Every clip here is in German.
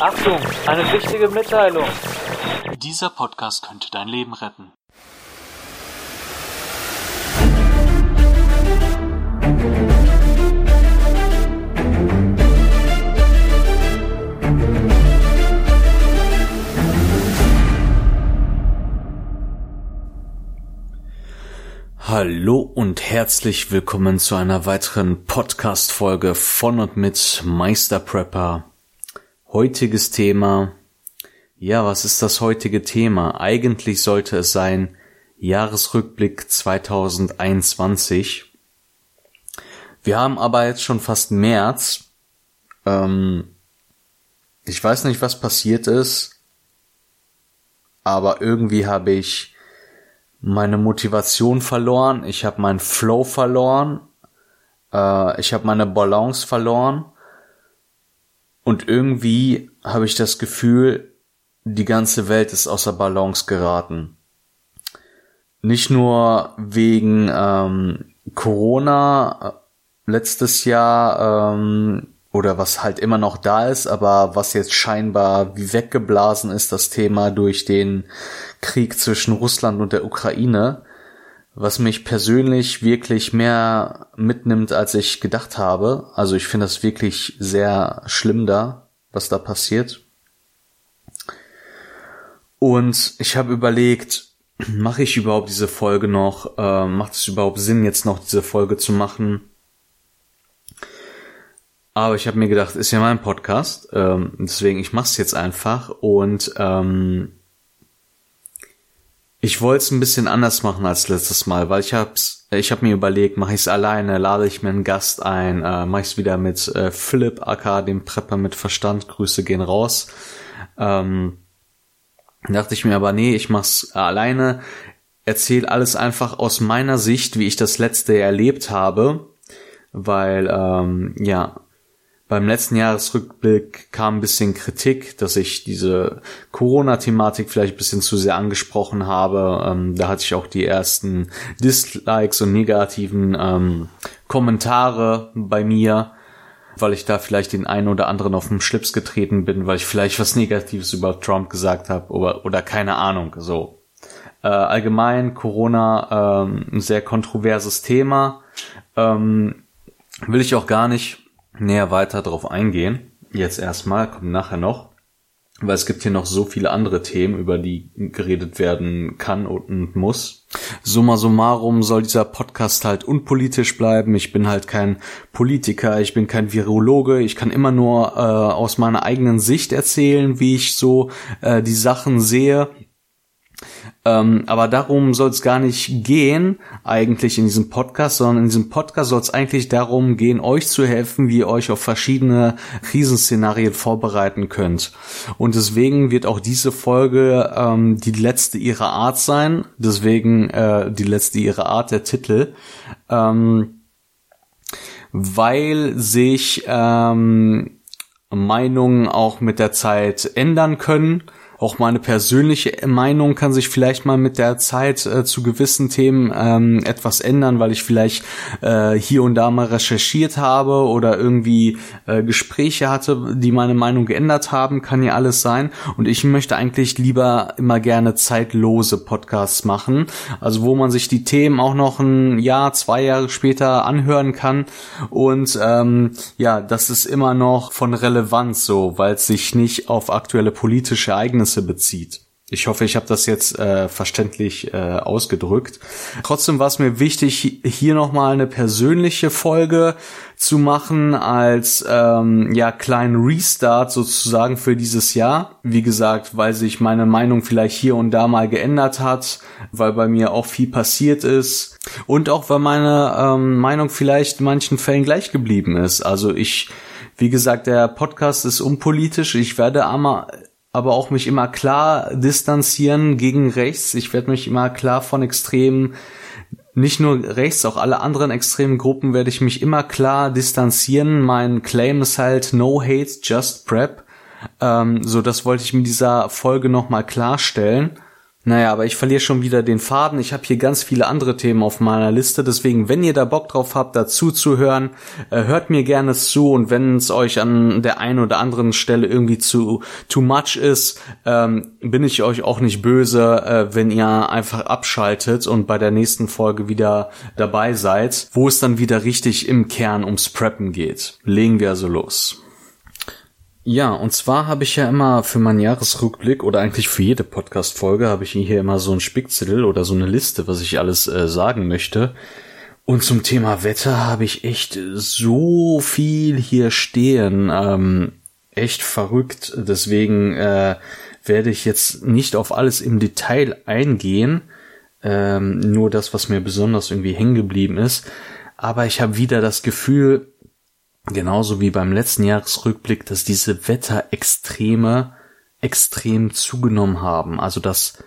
Achtung, eine wichtige Mitteilung. Dieser Podcast könnte dein Leben retten. Hallo und herzlich willkommen zu einer weiteren Podcast-Folge von und mit Meister Prepper. Heutiges Thema. Ja, was ist das heutige Thema? Eigentlich sollte es sein Jahresrückblick 2021. Wir haben aber jetzt schon fast März. Ähm, ich weiß nicht, was passiert ist, aber irgendwie habe ich meine Motivation verloren, ich habe meinen Flow verloren, äh, ich habe meine Balance verloren und irgendwie habe ich das Gefühl, die ganze Welt ist außer Balance geraten. Nicht nur wegen ähm, Corona äh, letztes Jahr ähm, oder was halt immer noch da ist, aber was jetzt scheinbar wie weggeblasen ist, das Thema durch den Krieg zwischen Russland und der Ukraine, was mich persönlich wirklich mehr mitnimmt, als ich gedacht habe. Also ich finde das wirklich sehr schlimm da, was da passiert. Und ich habe überlegt, mache ich überhaupt diese Folge noch? Äh, macht es überhaupt Sinn, jetzt noch diese Folge zu machen? Aber ich habe mir gedacht, ist ja mein Podcast, ähm, deswegen ich mache es jetzt einfach und ähm, ich wollte es ein bisschen anders machen als letztes Mal, weil ich hab's, ich habe mir überlegt, mache ich es alleine, lade ich mir einen Gast ein, äh, mache ich es wieder mit äh, Philipp aka dem Prepper mit Verstand, Grüße gehen raus. Ähm, dachte ich mir aber, nee, ich mach's alleine, erzähl alles einfach aus meiner Sicht, wie ich das letzte erlebt habe, weil ähm, ja beim letzten Jahresrückblick kam ein bisschen Kritik, dass ich diese Corona-Thematik vielleicht ein bisschen zu sehr angesprochen habe. Ähm, da hatte ich auch die ersten Dislikes und negativen ähm, Kommentare bei mir, weil ich da vielleicht den einen oder anderen auf den Schlips getreten bin, weil ich vielleicht was Negatives über Trump gesagt habe oder, oder keine Ahnung. So äh, allgemein Corona ähm, ein sehr kontroverses Thema. Ähm, will ich auch gar nicht näher weiter darauf eingehen. Jetzt erstmal, kommt nachher noch. Weil es gibt hier noch so viele andere Themen, über die geredet werden kann und muss. Summa summarum soll dieser Podcast halt unpolitisch bleiben. Ich bin halt kein Politiker, ich bin kein Virologe. Ich kann immer nur äh, aus meiner eigenen Sicht erzählen, wie ich so äh, die Sachen sehe ähm, aber darum soll es gar nicht gehen, eigentlich in diesem Podcast, sondern in diesem Podcast soll es eigentlich darum gehen, euch zu helfen, wie ihr euch auf verschiedene Krisenszenarien vorbereiten könnt. Und deswegen wird auch diese Folge ähm, die letzte ihrer Art sein. Deswegen äh, die letzte ihrer Art, der Titel. Ähm, weil sich ähm, Meinungen auch mit der Zeit ändern können auch meine persönliche Meinung kann sich vielleicht mal mit der Zeit äh, zu gewissen Themen ähm, etwas ändern, weil ich vielleicht äh, hier und da mal recherchiert habe oder irgendwie äh, Gespräche hatte, die meine Meinung geändert haben, kann ja alles sein. Und ich möchte eigentlich lieber immer gerne zeitlose Podcasts machen, also wo man sich die Themen auch noch ein Jahr, zwei Jahre später anhören kann und ähm, ja, das ist immer noch von Relevanz so, weil es sich nicht auf aktuelle politische Ereignisse Ereignisse bezieht. Ich hoffe, ich habe das jetzt äh, verständlich äh, ausgedrückt. Trotzdem war es mir wichtig, hier nochmal eine persönliche Folge zu machen als ähm, ja kleinen Restart sozusagen für dieses Jahr. Wie gesagt, weil sich meine Meinung vielleicht hier und da mal geändert hat, weil bei mir auch viel passiert ist und auch weil meine ähm, Meinung vielleicht in manchen Fällen gleich geblieben ist. Also ich wie gesagt, der Podcast ist unpolitisch. Ich werde aber aber auch mich immer klar distanzieren gegen rechts. Ich werde mich immer klar von Extremen, nicht nur rechts, auch alle anderen extremen Gruppen werde ich mich immer klar distanzieren. Mein Claim ist halt No Hate, Just Prep. Ähm, so, das wollte ich mit dieser Folge nochmal klarstellen. Naja, aber ich verliere schon wieder den Faden. Ich habe hier ganz viele andere Themen auf meiner Liste. Deswegen, wenn ihr da Bock drauf habt, dazu zu hören, äh, hört mir gerne zu. Und wenn es euch an der einen oder anderen Stelle irgendwie zu too much ist, ähm, bin ich euch auch nicht böse, äh, wenn ihr einfach abschaltet und bei der nächsten Folge wieder dabei seid, wo es dann wieder richtig im Kern ums Preppen geht. Legen wir also los. Ja, und zwar habe ich ja immer für meinen Jahresrückblick oder eigentlich für jede Podcast-Folge habe ich hier immer so ein Spickzettel oder so eine Liste, was ich alles äh, sagen möchte. Und zum Thema Wetter habe ich echt so viel hier stehen. Ähm, echt verrückt. Deswegen äh, werde ich jetzt nicht auf alles im Detail eingehen. Ähm, nur das, was mir besonders irgendwie hängen geblieben ist. Aber ich habe wieder das Gefühl, genauso wie beim letzten Jahresrückblick, dass diese Wetterextreme extrem zugenommen haben. Also dass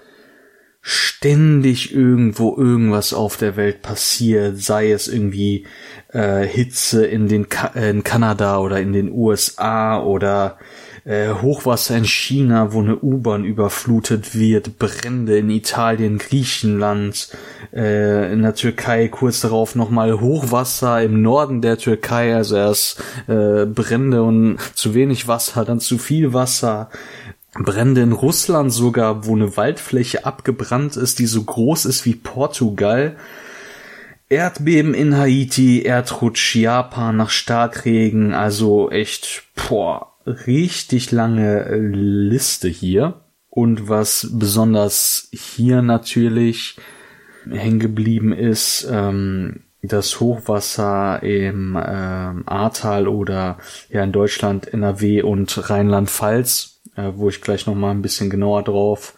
ständig irgendwo irgendwas auf der Welt passiert, sei es irgendwie äh, Hitze in den Ka in Kanada oder in den USA oder äh, Hochwasser in China, wo eine U-Bahn überflutet wird, Brände in Italien, Griechenland, äh, in der Türkei kurz darauf nochmal Hochwasser im Norden der Türkei, also erst äh, Brände und zu wenig Wasser, dann zu viel Wasser. Brände in Russland sogar, wo eine Waldfläche abgebrannt ist, die so groß ist wie Portugal. Erdbeben in Haiti, Erdrutsch Japan nach Starkregen, also echt, boah, richtig lange äh, Liste hier. Und was besonders hier natürlich hängen geblieben ist, ähm, das Hochwasser im äh, Ahrtal oder ja in Deutschland NRW und Rheinland-Pfalz, äh, wo ich gleich noch mal ein bisschen genauer drauf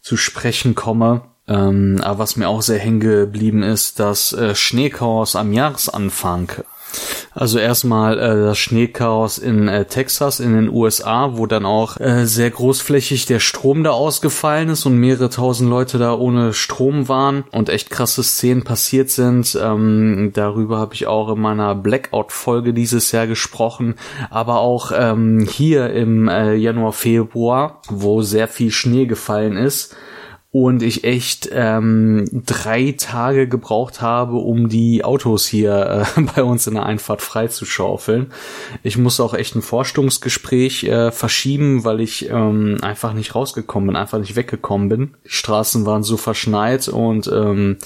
zu sprechen komme. Ähm, aber was mir auch sehr hängen geblieben ist, das äh, Schneechaos am Jahresanfang also erstmal äh, das Schneechaos in äh, Texas in den USA, wo dann auch äh, sehr großflächig der Strom da ausgefallen ist und mehrere tausend Leute da ohne Strom waren und echt krasse Szenen passiert sind. Ähm, darüber habe ich auch in meiner Blackout-Folge dieses Jahr gesprochen, aber auch ähm, hier im äh, Januar, Februar, wo sehr viel Schnee gefallen ist und ich echt ähm, drei Tage gebraucht habe, um die Autos hier äh, bei uns in der Einfahrt freizuschaufeln. Ich muss auch echt ein Vorstellungsgespräch äh, verschieben, weil ich ähm, einfach nicht rausgekommen bin, einfach nicht weggekommen bin. Die Straßen waren so verschneit und ähm,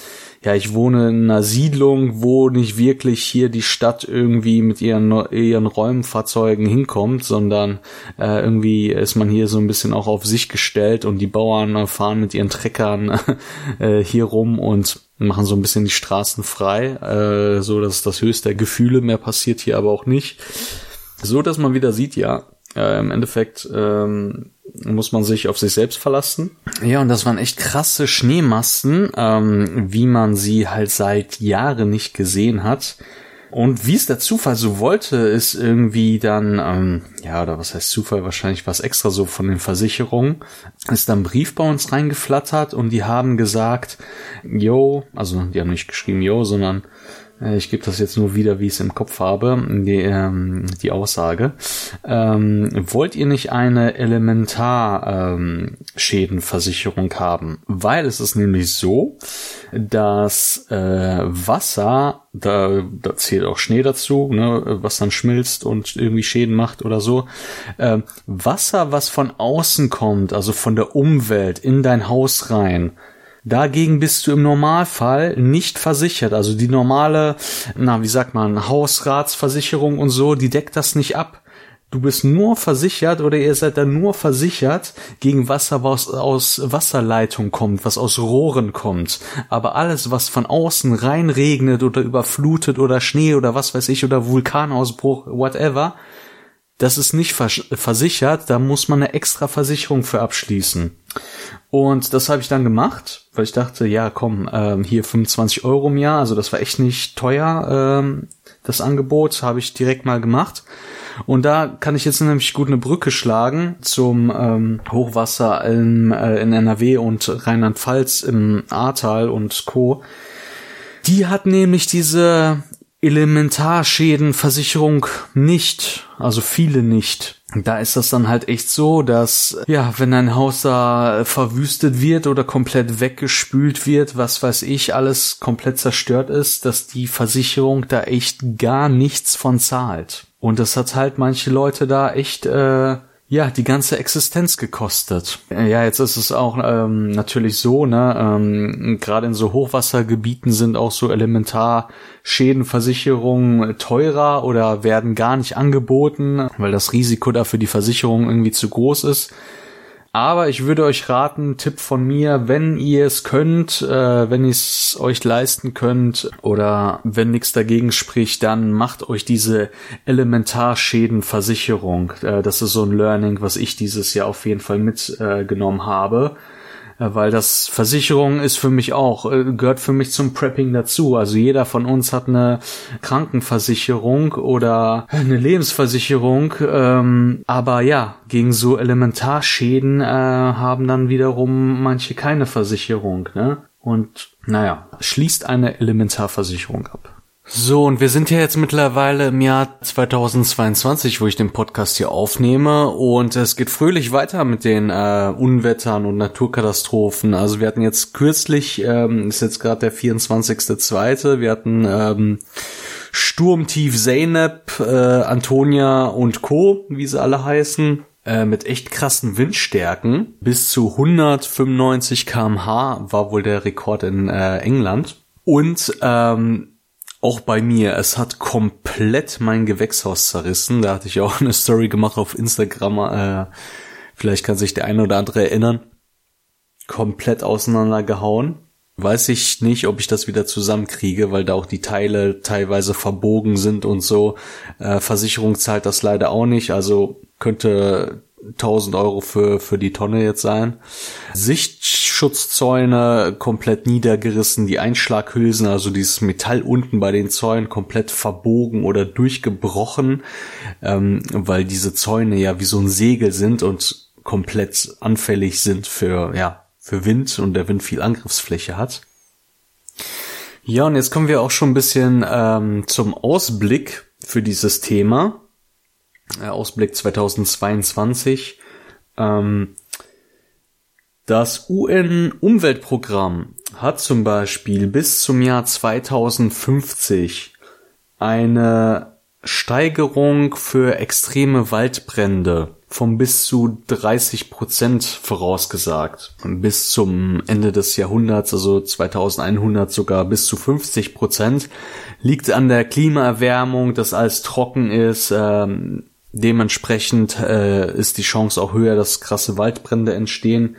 ja, ich wohne in einer Siedlung, wo nicht wirklich hier die Stadt irgendwie mit ihren, ihren Räumfahrzeugen hinkommt, sondern äh, irgendwie ist man hier so ein bisschen auch auf sich gestellt und die Bauern fahren mit ihren Treckern äh, hier rum und machen so ein bisschen die Straßen frei, äh, so dass das höchste Gefühle mehr passiert hier aber auch nicht. So dass man wieder sieht, ja, äh, im Endeffekt ähm, muss man sich auf sich selbst verlassen. Ja, und das waren echt krasse Schneemassen, ähm, wie man sie halt seit Jahren nicht gesehen hat. Und wie es der Zufall so wollte, ist irgendwie dann, ähm, ja, oder was heißt Zufall, wahrscheinlich was extra so von den Versicherungen, ist dann ein Brief bei uns reingeflattert und die haben gesagt, yo, also die haben nicht geschrieben yo, sondern ich gebe das jetzt nur wieder, wie ich es im Kopf habe, die, ähm, die Aussage. Ähm, wollt ihr nicht eine Elementarschädenversicherung ähm, haben? Weil es ist nämlich so, dass äh, Wasser, da, da zählt auch Schnee dazu, ne, was dann schmilzt und irgendwie Schäden macht oder so. Äh, Wasser, was von außen kommt, also von der Umwelt in dein Haus rein, Dagegen bist du im Normalfall nicht versichert. Also die normale, na, wie sagt man, Hausratsversicherung und so, die deckt das nicht ab. Du bist nur versichert oder ihr seid dann nur versichert gegen Wasser, was aus Wasserleitung kommt, was aus Rohren kommt. Aber alles, was von außen reinregnet oder überflutet oder Schnee oder was weiß ich oder Vulkanausbruch, whatever, das ist nicht versichert, da muss man eine extra Versicherung für abschließen. Und das habe ich dann gemacht, weil ich dachte, ja, komm, ähm, hier 25 Euro im Jahr, also das war echt nicht teuer, ähm, das Angebot, habe ich direkt mal gemacht. Und da kann ich jetzt nämlich gut eine Brücke schlagen zum ähm, Hochwasser in, äh, in NRW und Rheinland-Pfalz im Ahrtal und Co. Die hat nämlich diese Elementarschädenversicherung nicht, also viele nicht. Da ist das dann halt echt so, dass, ja, wenn ein Haus da verwüstet wird oder komplett weggespült wird, was weiß ich, alles komplett zerstört ist, dass die Versicherung da echt gar nichts von zahlt. Und das hat halt manche Leute da echt, äh, ja, die ganze Existenz gekostet. Ja, jetzt ist es auch ähm, natürlich so, ne, ähm, gerade in so Hochwassergebieten sind auch so Elementarschädenversicherungen teurer oder werden gar nicht angeboten, weil das Risiko da für die Versicherung irgendwie zu groß ist. Aber ich würde euch raten, Tipp von mir, wenn ihr es könnt, äh, wenn ihr es euch leisten könnt oder wenn nichts dagegen spricht, dann macht euch diese Elementarschädenversicherung. Äh, das ist so ein Learning, was ich dieses Jahr auf jeden Fall mitgenommen äh, habe. Äh, weil das Versicherung ist für mich auch, äh, gehört für mich zum Prepping dazu. Also jeder von uns hat eine Krankenversicherung oder eine Lebensversicherung, ähm, aber ja, gegen so Elementarschäden äh, haben dann wiederum manche keine Versicherung, ne? Und naja, schließt eine Elementarversicherung ab. So, und wir sind ja jetzt mittlerweile im Jahr 2022, wo ich den Podcast hier aufnehme. Und es geht fröhlich weiter mit den äh, Unwettern und Naturkatastrophen. Also wir hatten jetzt kürzlich, ähm, ist jetzt gerade der 24.2., wir hatten ähm, Sturmtief Zeynep, äh, Antonia und Co., wie sie alle heißen äh, mit echt krassen Windstärken. Bis zu 195 kmh war wohl der Rekord in äh, England. Und ähm, auch bei mir, es hat komplett mein Gewächshaus zerrissen. Da hatte ich auch eine Story gemacht auf Instagram. Äh, vielleicht kann sich der eine oder andere erinnern. Komplett auseinandergehauen. Weiß ich nicht, ob ich das wieder zusammenkriege, weil da auch die Teile teilweise verbogen sind und so. Äh, Versicherung zahlt das leider auch nicht. Also könnte 1000 Euro für, für die Tonne jetzt sein. Sichtschutzzäune komplett niedergerissen, die Einschlaghülsen, also dieses Metall unten bei den Zäunen komplett verbogen oder durchgebrochen, ähm, weil diese Zäune ja wie so ein Segel sind und komplett anfällig sind für, ja, für Wind und der Wind viel Angriffsfläche hat. Ja, und jetzt kommen wir auch schon ein bisschen ähm, zum Ausblick für dieses Thema. Äh, Ausblick 2022. Ähm, das UN-Umweltprogramm hat zum Beispiel bis zum Jahr 2050 eine Steigerung für extreme Waldbrände von bis zu 30 Prozent vorausgesagt. Bis zum Ende des Jahrhunderts, also 2100 sogar bis zu 50 Prozent, liegt an der Klimaerwärmung, dass alles trocken ist, ähm, Dementsprechend äh, ist die Chance auch höher, dass krasse Waldbrände entstehen.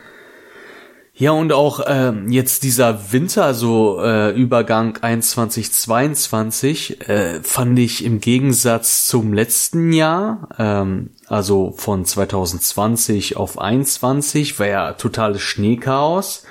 Ja, und auch äh, jetzt dieser Winter, also äh, Übergang 21, 22, äh, fand ich im Gegensatz zum letzten Jahr, ähm, also von 2020 auf 21, war ja totales Schneechaos.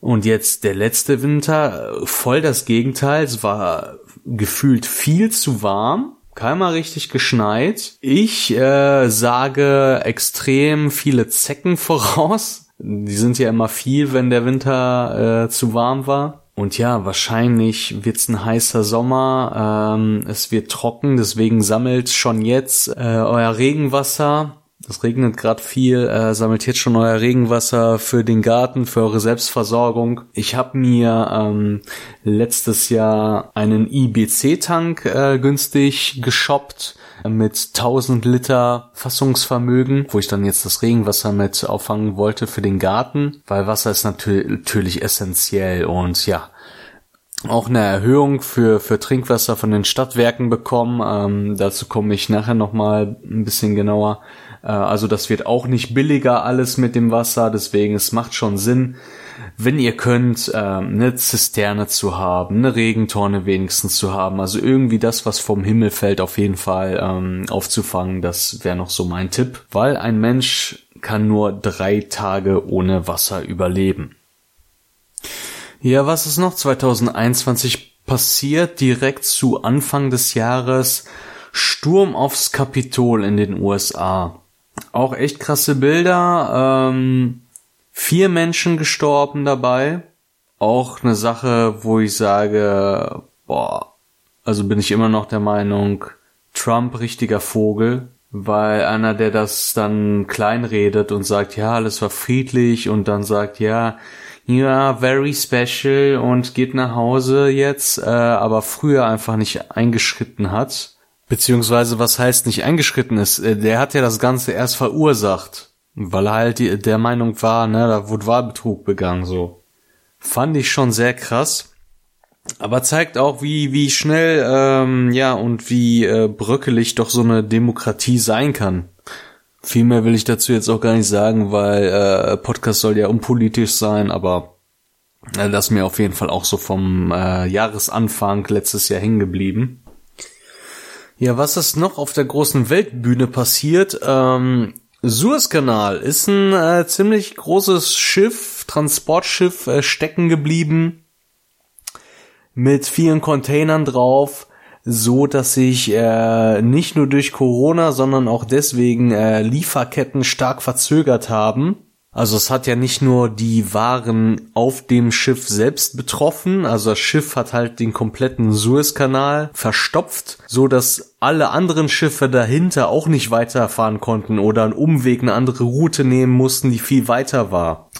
Und jetzt der letzte Winter, voll das Gegenteil. Es war gefühlt viel zu warm keinmal richtig geschneit. Ich äh, sage extrem viele Zecken voraus. Die sind ja immer viel, wenn der Winter äh, zu warm war. Und ja, wahrscheinlich wird's ein heißer Sommer. Ähm, es wird trocken, deswegen sammelt schon jetzt äh, euer Regenwasser es regnet gerade viel, äh, sammelt jetzt schon euer Regenwasser für den Garten, für eure Selbstversorgung. Ich habe mir ähm, letztes Jahr einen IBC-Tank äh, günstig geshoppt mit 1000 Liter Fassungsvermögen, wo ich dann jetzt das Regenwasser mit auffangen wollte für den Garten, weil Wasser ist natürlich essentiell und ja, auch eine Erhöhung für, für Trinkwasser von den Stadtwerken bekommen. Ähm, dazu komme ich nachher nochmal ein bisschen genauer. Äh, also das wird auch nicht billiger alles mit dem Wasser, deswegen es macht schon Sinn, wenn ihr könnt, äh, eine Zisterne zu haben, eine Regentonne wenigstens zu haben. Also irgendwie das, was vom Himmel fällt, auf jeden Fall ähm, aufzufangen. Das wäre noch so mein Tipp, weil ein Mensch kann nur drei Tage ohne Wasser überleben. Ja, was ist noch 2021 passiert? Direkt zu Anfang des Jahres Sturm aufs Kapitol in den USA. Auch echt krasse Bilder. Ähm, vier Menschen gestorben dabei. Auch eine Sache, wo ich sage, boah, also bin ich immer noch der Meinung, Trump richtiger Vogel, weil einer, der das dann kleinredet und sagt, ja, alles war friedlich und dann sagt, ja, ja, very special und geht nach Hause jetzt, äh, aber früher einfach nicht eingeschritten hat. Beziehungsweise, was heißt nicht eingeschritten ist? Äh, der hat ja das Ganze erst verursacht, weil er halt die, der Meinung war, ne, da wurde Wahlbetrug begangen, so. Fand ich schon sehr krass. Aber zeigt auch, wie, wie schnell, ähm, ja, und wie äh, bröckelig doch so eine Demokratie sein kann. Viel mehr will ich dazu jetzt auch gar nicht sagen, weil äh, Podcast soll ja unpolitisch sein, aber äh, das ist mir auf jeden Fall auch so vom äh, Jahresanfang letztes Jahr hängen geblieben. Ja, was ist noch auf der großen Weltbühne passiert? Ähm, Suezkanal ist ein äh, ziemlich großes Schiff, Transportschiff äh, stecken geblieben mit vielen Containern drauf, so dass sich äh, nicht nur durch Corona, sondern auch deswegen äh, Lieferketten stark verzögert haben. Also es hat ja nicht nur die Waren auf dem Schiff selbst betroffen, also das Schiff hat halt den kompletten Suezkanal verstopft, so dass alle anderen Schiffe dahinter auch nicht weiterfahren konnten oder einen Umweg, eine andere Route nehmen mussten, die viel weiter war.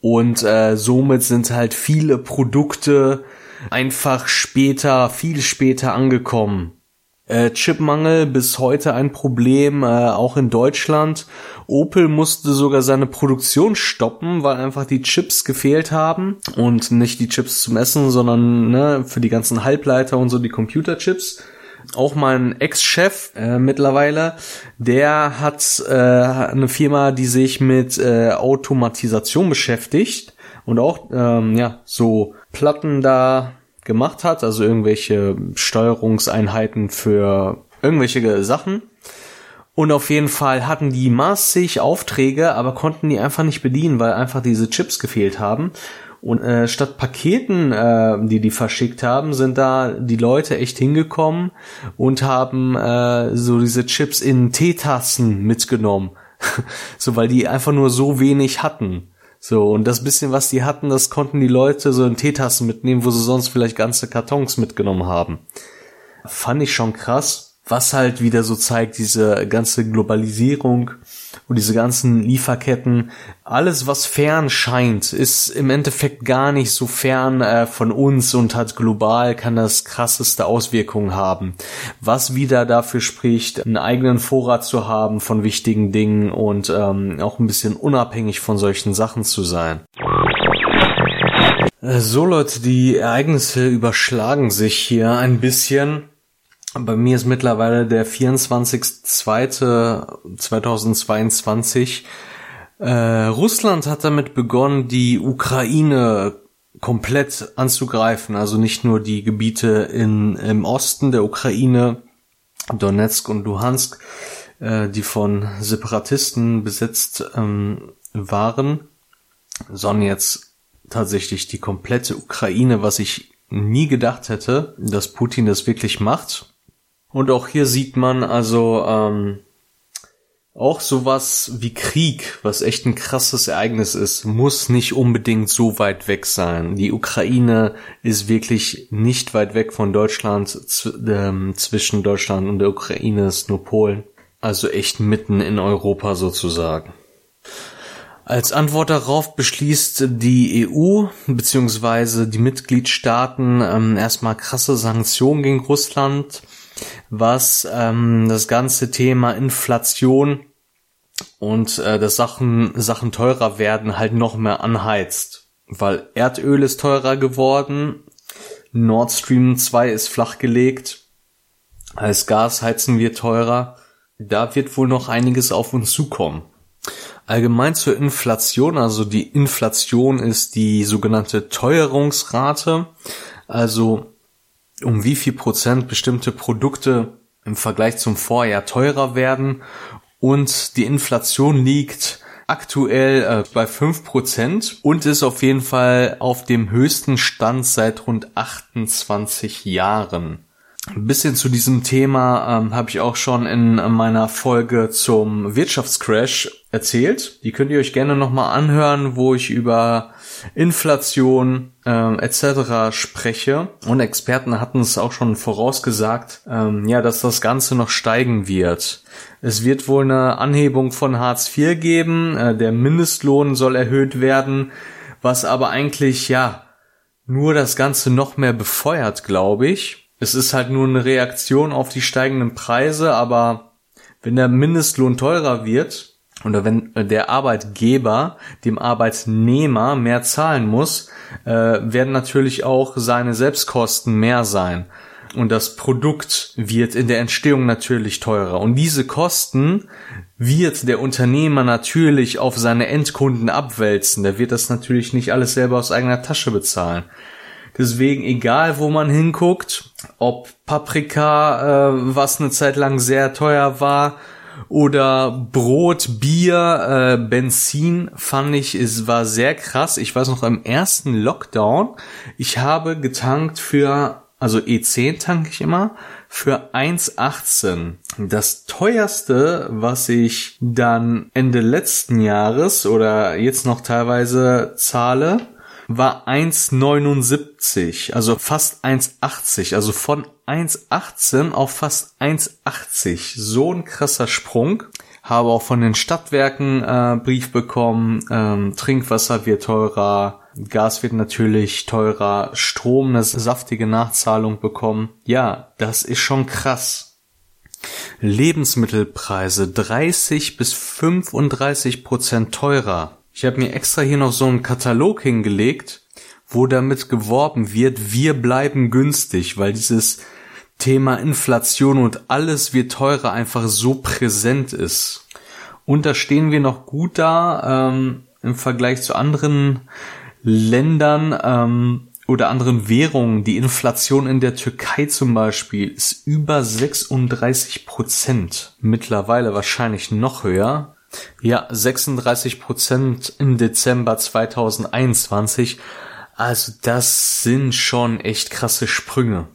Und äh, somit sind halt viele Produkte einfach später, viel später angekommen. Äh, Chipmangel bis heute ein Problem, äh, auch in Deutschland. Opel musste sogar seine Produktion stoppen, weil einfach die Chips gefehlt haben. Und nicht die Chips zum Essen, sondern ne, für die ganzen Halbleiter und so die Computerchips. Auch mein Ex-Chef äh, mittlerweile, der hat äh, eine Firma, die sich mit äh, Automatisation beschäftigt und auch ähm, ja so Platten da gemacht hat, also irgendwelche Steuerungseinheiten für irgendwelche Sachen. Und auf jeden Fall hatten die massig Aufträge, aber konnten die einfach nicht bedienen, weil einfach diese Chips gefehlt haben. Und äh, statt Paketen, äh, die die verschickt haben, sind da die Leute echt hingekommen und haben äh, so diese Chips in Teetassen mitgenommen. so, weil die einfach nur so wenig hatten. So, und das bisschen, was die hatten, das konnten die Leute so in Teetassen mitnehmen, wo sie sonst vielleicht ganze Kartons mitgenommen haben. Fand ich schon krass was halt wieder so zeigt, diese ganze Globalisierung und diese ganzen Lieferketten, alles was fern scheint, ist im Endeffekt gar nicht so fern äh, von uns und hat global kann das krasseste Auswirkungen haben. Was wieder dafür spricht, einen eigenen Vorrat zu haben von wichtigen Dingen und ähm, auch ein bisschen unabhängig von solchen Sachen zu sein. Äh, so Leute, die Ereignisse überschlagen sich hier ein bisschen. Bei mir ist mittlerweile der 24.02.2022. Äh, Russland hat damit begonnen, die Ukraine komplett anzugreifen, also nicht nur die Gebiete in, im Osten der Ukraine, Donetsk und Luhansk, äh, die von Separatisten besetzt ähm, waren, sondern jetzt tatsächlich die komplette Ukraine, was ich nie gedacht hätte, dass Putin das wirklich macht. Und auch hier sieht man also ähm, auch sowas wie Krieg, was echt ein krasses Ereignis ist, muss nicht unbedingt so weit weg sein. Die Ukraine ist wirklich nicht weit weg von Deutschland. Ähm, zwischen Deutschland und der Ukraine ist nur Polen. Also echt mitten in Europa sozusagen. Als Antwort darauf beschließt die EU bzw. die Mitgliedstaaten ähm, erstmal krasse Sanktionen gegen Russland was ähm, das ganze Thema Inflation und äh, dass Sachen, Sachen teurer werden halt noch mehr anheizt. Weil Erdöl ist teurer geworden, Nord Stream 2 ist flachgelegt, als Gas heizen wir teurer. Da wird wohl noch einiges auf uns zukommen. Allgemein zur Inflation, also die Inflation ist die sogenannte Teuerungsrate, also um wie viel Prozent bestimmte Produkte im Vergleich zum Vorjahr teurer werden und die Inflation liegt aktuell äh, bei fünf Prozent und ist auf jeden Fall auf dem höchsten Stand seit rund 28 Jahren. Ein bisschen zu diesem Thema ähm, habe ich auch schon in meiner Folge zum Wirtschaftscrash erzählt. Die könnt ihr euch gerne nochmal anhören, wo ich über Inflation ähm, etc. spreche. Und Experten hatten es auch schon vorausgesagt, ähm, ja, dass das Ganze noch steigen wird. Es wird wohl eine Anhebung von Hartz IV geben. Äh, der Mindestlohn soll erhöht werden, was aber eigentlich ja nur das Ganze noch mehr befeuert, glaube ich. Es ist halt nur eine Reaktion auf die steigenden Preise, aber wenn der Mindestlohn teurer wird, oder wenn der Arbeitgeber dem Arbeitnehmer mehr zahlen muss, äh, werden natürlich auch seine Selbstkosten mehr sein. Und das Produkt wird in der Entstehung natürlich teurer. Und diese Kosten wird der Unternehmer natürlich auf seine Endkunden abwälzen. Der wird das natürlich nicht alles selber aus eigener Tasche bezahlen. Deswegen, egal wo man hinguckt, ob Paprika, äh, was eine Zeit lang sehr teuer war, oder Brot, Bier, äh, Benzin fand ich, es war sehr krass. Ich weiß noch im ersten Lockdown, ich habe getankt für, also E10 tanke ich immer, für 1,18. Das teuerste, was ich dann Ende letzten Jahres oder jetzt noch teilweise zahle, war 1,79, also fast 1,80, also von 1,18 auf fast 1,80. So ein krasser Sprung. Habe auch von den Stadtwerken äh, Brief bekommen, ähm, Trinkwasser wird teurer, Gas wird natürlich teurer, Strom eine saftige Nachzahlung bekommen. Ja, das ist schon krass. Lebensmittelpreise 30 bis 35 Prozent teurer. Ich habe mir extra hier noch so einen Katalog hingelegt, wo damit geworben wird, wir bleiben günstig, weil dieses Thema Inflation und alles wird teurer einfach so präsent ist. Und da stehen wir noch gut da ähm, im Vergleich zu anderen Ländern ähm, oder anderen Währungen. Die Inflation in der Türkei zum Beispiel ist über 36 Prozent. Mittlerweile wahrscheinlich noch höher. Ja, 36 Prozent im Dezember 2021. Also das sind schon echt krasse Sprünge.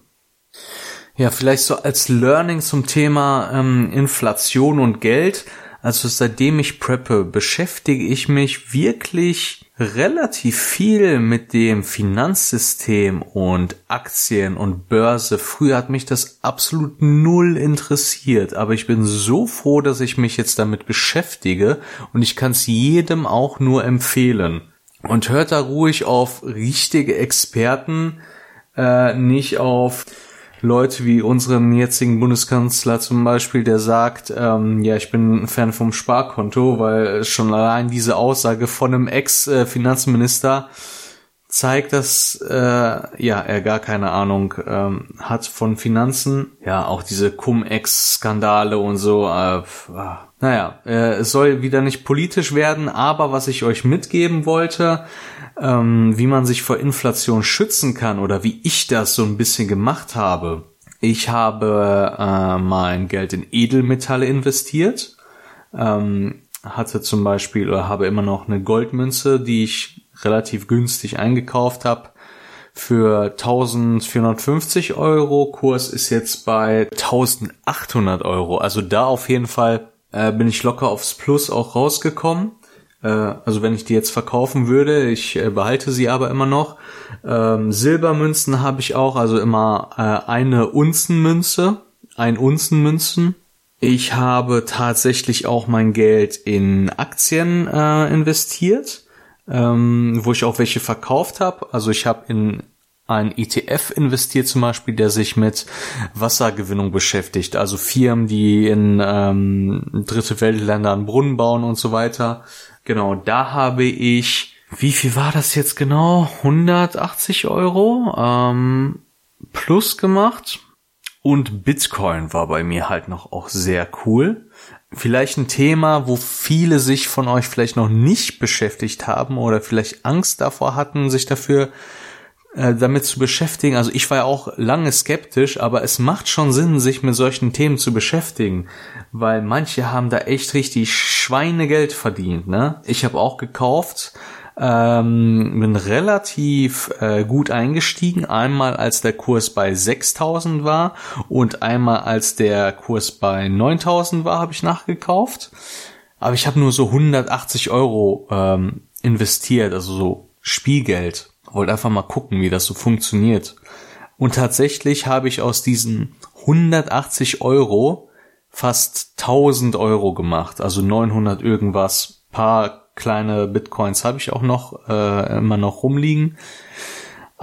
Ja, vielleicht so als Learning zum Thema ähm, Inflation und Geld. Also seitdem ich preppe, beschäftige ich mich wirklich relativ viel mit dem Finanzsystem und Aktien und Börse. Früher hat mich das absolut null interessiert, aber ich bin so froh, dass ich mich jetzt damit beschäftige und ich kann es jedem auch nur empfehlen. Und hört da ruhig auf richtige Experten, äh, nicht auf Leute wie unseren jetzigen Bundeskanzler zum Beispiel, der sagt, ähm, ja, ich bin ein Fan vom Sparkonto, weil schon allein diese Aussage von einem Ex-Finanzminister zeigt, dass äh, ja er gar keine Ahnung ähm, hat von Finanzen. Ja, auch diese Cum-Ex-Skandale und so. Äh, ah, naja, äh, es soll wieder nicht politisch werden, aber was ich euch mitgeben wollte, ähm, wie man sich vor Inflation schützen kann oder wie ich das so ein bisschen gemacht habe. Ich habe äh, mein Geld in Edelmetalle investiert, ähm, hatte zum Beispiel oder habe immer noch eine Goldmünze, die ich relativ günstig eingekauft habe für 1450 Euro. Kurs ist jetzt bei 1800 Euro. Also da auf jeden Fall äh, bin ich locker aufs Plus auch rausgekommen. Äh, also wenn ich die jetzt verkaufen würde, ich äh, behalte sie aber immer noch. Ähm, Silbermünzen habe ich auch, also immer äh, eine Unzenmünze, ein Unzenmünzen. Ich habe tatsächlich auch mein Geld in Aktien investiert, ähm, wo ich auch welche verkauft habe. Also ich habe in ein ETF investiert zum Beispiel, der sich mit Wassergewinnung beschäftigt. Also Firmen, die in ähm, dritte Weltländern Brunnen bauen und so weiter. Genau, da habe ich, wie viel war das jetzt genau? 180 Euro ähm, plus gemacht. Und Bitcoin war bei mir halt noch auch sehr cool. Vielleicht ein Thema, wo viele sich von euch vielleicht noch nicht beschäftigt haben oder vielleicht Angst davor hatten, sich dafür äh, damit zu beschäftigen. Also ich war ja auch lange skeptisch, aber es macht schon Sinn, sich mit solchen Themen zu beschäftigen, weil manche haben da echt richtig Schweinegeld verdient. Ne? Ich habe auch gekauft, ähm, bin relativ äh, gut eingestiegen. Einmal als der Kurs bei 6000 war und einmal als der Kurs bei 9000 war, habe ich nachgekauft. Aber ich habe nur so 180 Euro ähm, investiert, also so Spielgeld. Wollte einfach mal gucken, wie das so funktioniert. Und tatsächlich habe ich aus diesen 180 Euro fast 1000 Euro gemacht, also 900 irgendwas. Paar kleine Bitcoins habe ich auch noch äh, immer noch rumliegen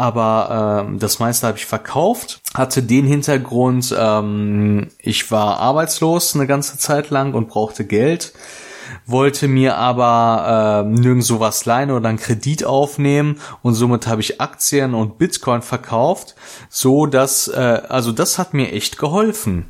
aber ähm, das meiste habe ich verkauft. Hatte den Hintergrund, ähm, ich war arbeitslos eine ganze Zeit lang und brauchte Geld, wollte mir aber äh, nirgendwo was leihen oder einen Kredit aufnehmen und somit habe ich Aktien und Bitcoin verkauft, so dass äh, also das hat mir echt geholfen.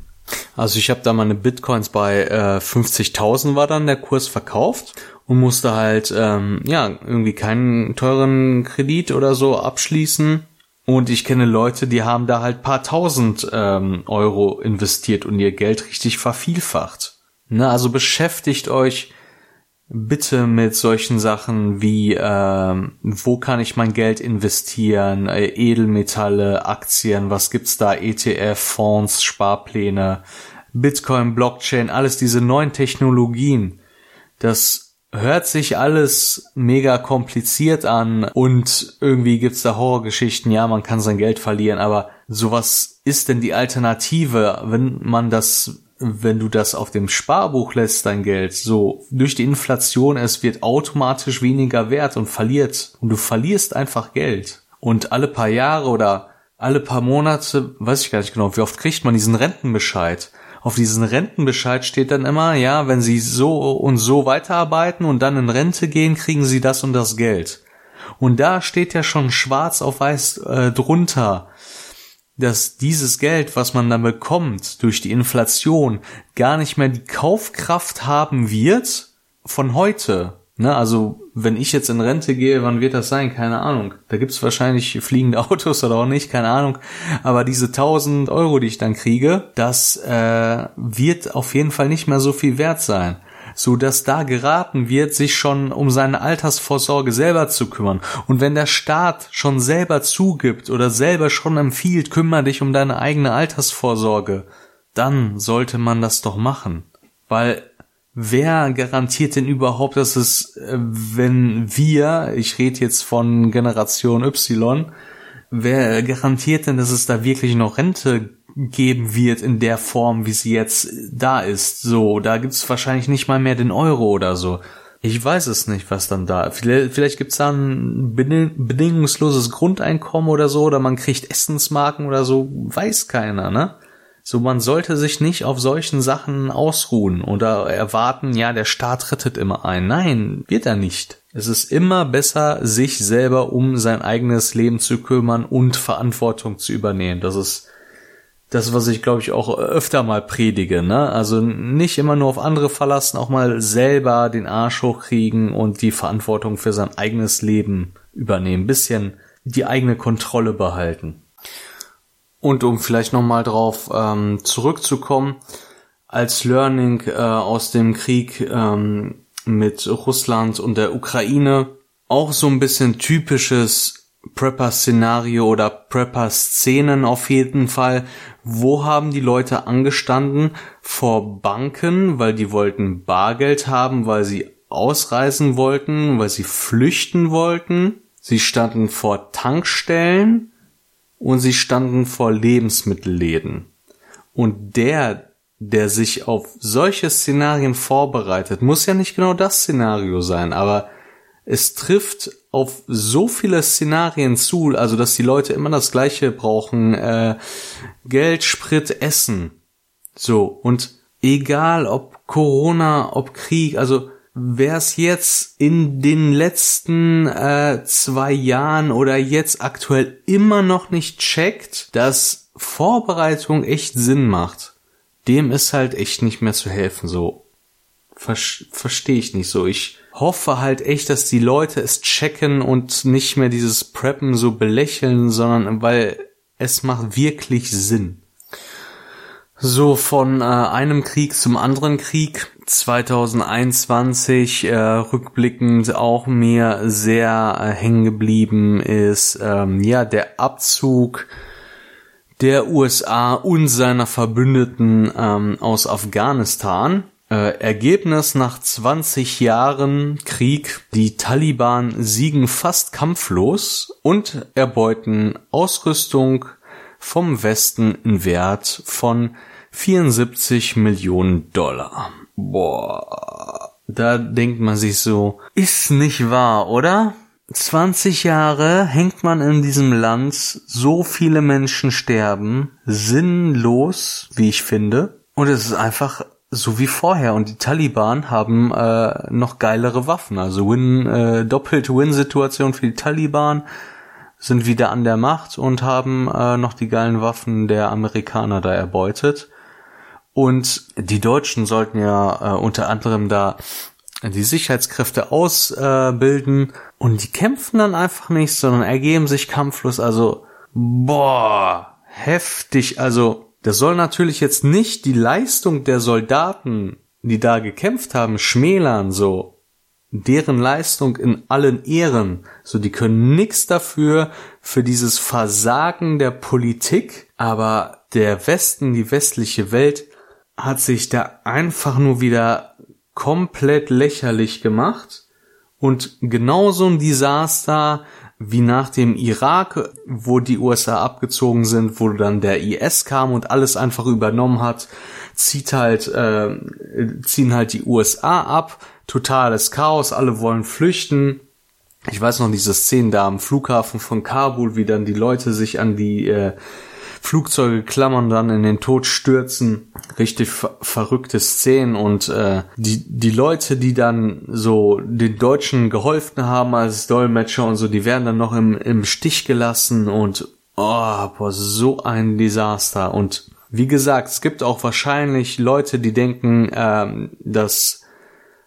Also ich habe da meine Bitcoins bei äh, 50.000 war dann der Kurs verkauft und musste halt ähm, ja irgendwie keinen teuren Kredit oder so abschließen. Und ich kenne Leute, die haben da halt paar tausend ähm, Euro investiert und ihr Geld richtig vervielfacht. Ne, also beschäftigt euch bitte mit solchen Sachen wie ähm, wo kann ich mein Geld investieren, äh, Edelmetalle, Aktien, was gibt's da, ETF, Fonds, Sparpläne, Bitcoin, Blockchain, alles diese neuen Technologien. Das hört sich alles mega kompliziert an und irgendwie gibt's da Horrorgeschichten, ja, man kann sein Geld verlieren, aber sowas ist denn die Alternative, wenn man das wenn du das auf dem Sparbuch lässt, dein Geld, so durch die Inflation, es wird automatisch weniger wert und verliert. Und du verlierst einfach Geld. Und alle paar Jahre oder alle paar Monate, weiß ich gar nicht genau, wie oft kriegt man diesen Rentenbescheid? auf diesen Rentenbescheid steht dann immer, ja, wenn Sie so und so weiterarbeiten und dann in Rente gehen, kriegen Sie das und das Geld. Und da steht ja schon schwarz auf weiß äh, drunter, dass dieses Geld, was man dann bekommt durch die Inflation, gar nicht mehr die Kaufkraft haben wird von heute. Ne, also wenn ich jetzt in Rente gehe, wann wird das sein? Keine Ahnung. Da gibt's wahrscheinlich fliegende Autos oder auch nicht, keine Ahnung. Aber diese 1000 Euro, die ich dann kriege, das äh, wird auf jeden Fall nicht mehr so viel wert sein so dass da geraten wird, sich schon um seine Altersvorsorge selber zu kümmern. Und wenn der Staat schon selber zugibt oder selber schon empfiehlt, kümmere dich um deine eigene Altersvorsorge, dann sollte man das doch machen. Weil Wer garantiert denn überhaupt, dass es, äh, wenn wir, ich rede jetzt von Generation Y, wer garantiert denn, dass es da wirklich noch Rente geben wird in der Form, wie sie jetzt da ist? So, da gibt's wahrscheinlich nicht mal mehr den Euro oder so. Ich weiß es nicht, was dann da. Vielleicht, vielleicht gibt's da ein bedingungsloses Grundeinkommen oder so, oder man kriegt Essensmarken oder so, weiß keiner, ne? So, man sollte sich nicht auf solchen Sachen ausruhen oder erwarten, ja, der Staat rettet immer ein. Nein, wird er nicht. Es ist immer besser, sich selber um sein eigenes Leben zu kümmern und Verantwortung zu übernehmen. Das ist das, was ich glaube ich auch öfter mal predige, ne? Also nicht immer nur auf andere verlassen, auch mal selber den Arsch hochkriegen und die Verantwortung für sein eigenes Leben übernehmen. Bisschen die eigene Kontrolle behalten. Und um vielleicht nochmal drauf ähm, zurückzukommen, als Learning äh, aus dem Krieg ähm, mit Russland und der Ukraine, auch so ein bisschen typisches Prepper-Szenario oder Prepper-Szenen auf jeden Fall. Wo haben die Leute angestanden? Vor Banken, weil die wollten Bargeld haben, weil sie ausreisen wollten, weil sie flüchten wollten. Sie standen vor Tankstellen, und sie standen vor Lebensmittelläden. Und der, der sich auf solche Szenarien vorbereitet, muss ja nicht genau das Szenario sein, aber es trifft auf so viele Szenarien zu, also dass die Leute immer das Gleiche brauchen, äh, Geld, Sprit, Essen. So, und egal ob Corona, ob Krieg, also wer es jetzt in den letzten äh, zwei Jahren oder jetzt aktuell immer noch nicht checkt, dass Vorbereitung echt Sinn macht, dem ist halt echt nicht mehr zu helfen. So Ver verstehe ich nicht so. Ich hoffe halt echt, dass die Leute es checken und nicht mehr dieses Preppen so belächeln, sondern weil es macht wirklich Sinn. So von äh, einem Krieg zum anderen Krieg 2021 äh, rückblickend auch mir sehr äh, hängen geblieben ist ähm, ja der Abzug der USA und seiner Verbündeten ähm, aus Afghanistan. Äh, Ergebnis nach 20 Jahren Krieg, die Taliban siegen fast kampflos und erbeuten Ausrüstung vom Westen in Wert von 74 Millionen Dollar. Boah, da denkt man sich so, ist nicht wahr, oder? 20 Jahre hängt man in diesem Land, so viele Menschen sterben, sinnlos, wie ich finde, und es ist einfach so wie vorher und die Taliban haben äh, noch geilere Waffen, also Win äh, doppelte Win-Situation für die Taliban sind wieder an der Macht und haben äh, noch die geilen Waffen der Amerikaner da erbeutet. Und die Deutschen sollten ja äh, unter anderem da die Sicherheitskräfte ausbilden äh, und die kämpfen dann einfach nicht, sondern ergeben sich kampflos. Also, boah, heftig. Also, das soll natürlich jetzt nicht die Leistung der Soldaten, die da gekämpft haben, schmälern, so. Deren Leistung in allen Ehren. So, die können nichts dafür, für dieses Versagen der Politik. Aber der Westen, die westliche Welt, hat sich da einfach nur wieder komplett lächerlich gemacht und genauso ein Desaster wie nach dem Irak, wo die USA abgezogen sind, wo dann der IS kam und alles einfach übernommen hat, zieht halt, äh, ziehen halt die USA ab, totales Chaos, alle wollen flüchten. Ich weiß noch diese Szenen da am Flughafen von Kabul, wie dann die Leute sich an die äh, Flugzeuge klammern, dann in den Tod stürzen. Richtig ver verrückte Szenen und äh, die, die Leute, die dann so den Deutschen geholfen haben als Dolmetscher und so, die werden dann noch im, im Stich gelassen und oh, boah, so ein Desaster. Und wie gesagt, es gibt auch wahrscheinlich Leute, die denken, ähm, dass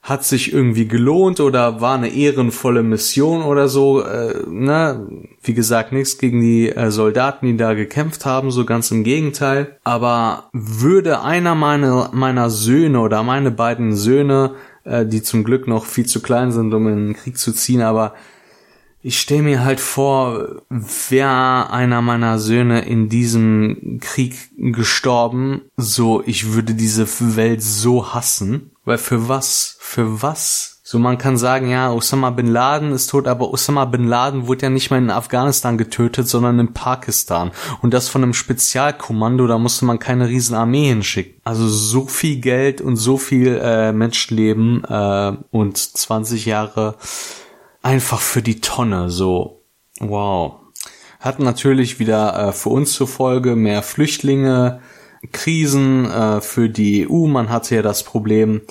hat sich irgendwie gelohnt oder war eine ehrenvolle Mission oder so. Äh, ne? Wie gesagt, nichts gegen die äh, Soldaten, die da gekämpft haben, so ganz im Gegenteil. Aber würde einer meiner, meiner Söhne oder meine beiden Söhne, äh, die zum Glück noch viel zu klein sind, um in den Krieg zu ziehen, aber ich stelle mir halt vor, wäre einer meiner Söhne in diesem Krieg gestorben, so ich würde diese Welt so hassen. Weil für was? Für was? So, man kann sagen, ja, Osama bin Laden ist tot, aber Osama bin Laden wurde ja nicht mal in Afghanistan getötet, sondern in Pakistan. Und das von einem Spezialkommando, da musste man keine riesen Armee hinschicken. Also so viel Geld und so viel äh, Menschenleben äh, und 20 Jahre einfach für die Tonne, so. Wow. Hat natürlich wieder äh, für uns zur Folge mehr Flüchtlinge, Krisen äh, für die EU. Man hatte ja das Problem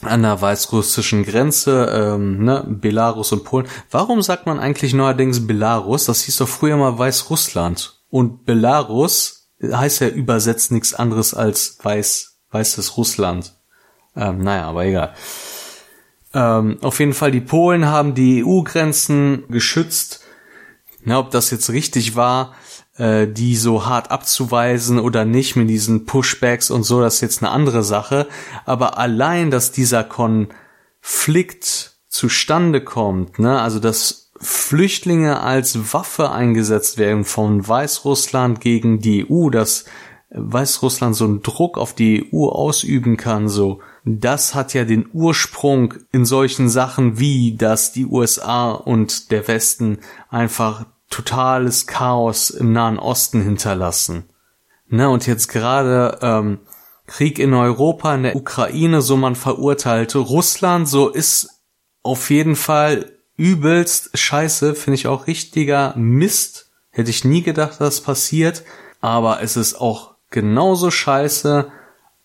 an der weißrussischen Grenze, ähm, ne, Belarus und Polen. Warum sagt man eigentlich neuerdings Belarus? Das hieß doch früher mal Weißrussland. Und Belarus heißt ja übersetzt nichts anderes als weiß, weißes Russland. Ähm, naja, aber egal. Ähm, auf jeden Fall, die Polen haben die EU-Grenzen geschützt. Na, ob das jetzt richtig war, äh, die so hart abzuweisen oder nicht mit diesen Pushbacks und so, das ist jetzt eine andere Sache. Aber allein, dass dieser Konflikt zustande kommt, ne, also dass Flüchtlinge als Waffe eingesetzt werden von Weißrussland gegen die EU, dass Weißrussland so einen Druck auf die EU ausüben kann, so, das hat ja den Ursprung in solchen Sachen wie, dass die USA und der Westen einfach totales Chaos im Nahen Osten hinterlassen. Ne, und jetzt gerade ähm, Krieg in Europa, in der Ukraine, so man verurteilte, Russland, so ist auf jeden Fall übelst scheiße, finde ich auch richtiger Mist. Hätte ich nie gedacht, dass passiert, aber es ist auch genauso scheiße,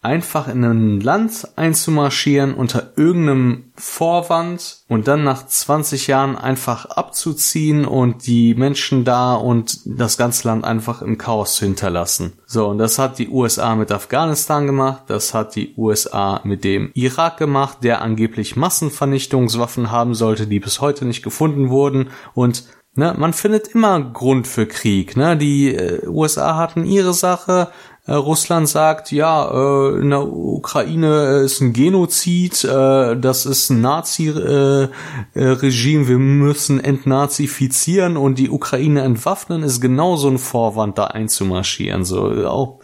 einfach in ein Land einzumarschieren unter irgendeinem Vorwand und dann nach 20 Jahren einfach abzuziehen und die Menschen da und das ganze Land einfach im Chaos zu hinterlassen. So, und das hat die USA mit Afghanistan gemacht, das hat die USA mit dem Irak gemacht, der angeblich Massenvernichtungswaffen haben sollte, die bis heute nicht gefunden wurden und Ne, man findet immer Grund für Krieg. Ne? Die äh, USA hatten ihre Sache, Russland sagt, ja, äh, in der Ukraine ist ein Genozid, äh, das ist ein Nazi-Regime, wir müssen entnazifizieren und die Ukraine entwaffnen, ist genauso ein Vorwand, da einzumarschieren. So, auch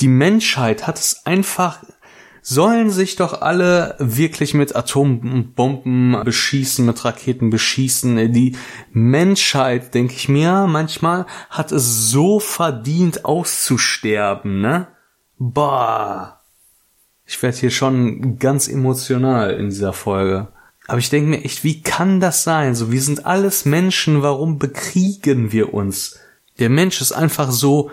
die Menschheit hat es einfach sollen sich doch alle wirklich mit Atombomben beschießen, mit Raketen beschießen. Die Menschheit, denke ich mir, manchmal hat es so verdient auszusterben, ne? Boah. Ich werde hier schon ganz emotional in dieser Folge. Aber ich denke mir echt, wie kann das sein? So, wir sind alles Menschen, warum bekriegen wir uns? Der Mensch ist einfach so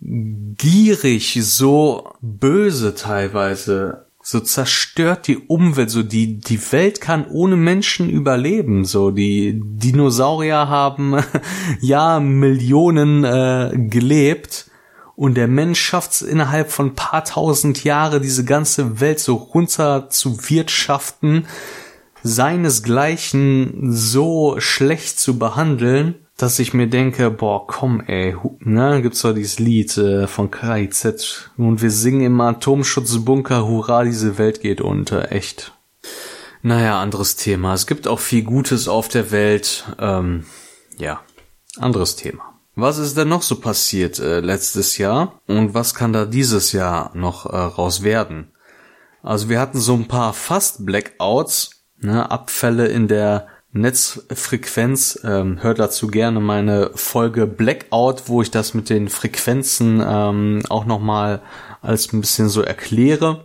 gierig, so böse teilweise, so zerstört die Umwelt, so die, die Welt kann ohne Menschen überleben, so die Dinosaurier haben ja Millionen äh, gelebt und der Mensch schafft es innerhalb von paar tausend Jahre diese ganze Welt so runter zu wirtschaften, seinesgleichen so schlecht zu behandeln dass ich mir denke, boah, komm, ey, ne, gibt's doch dieses Lied äh, von KIZ und wir singen im Atomschutzbunker, hurra, diese Welt geht unter, echt. Naja, anderes Thema. Es gibt auch viel Gutes auf der Welt, ähm, ja, anderes Thema. Was ist denn noch so passiert äh, letztes Jahr und was kann da dieses Jahr noch äh, raus werden? Also wir hatten so ein paar fast Blackouts, ne, Abfälle in der Netzfrequenz. Ähm, hört dazu gerne meine Folge Blackout, wo ich das mit den Frequenzen ähm, auch nochmal als ein bisschen so erkläre.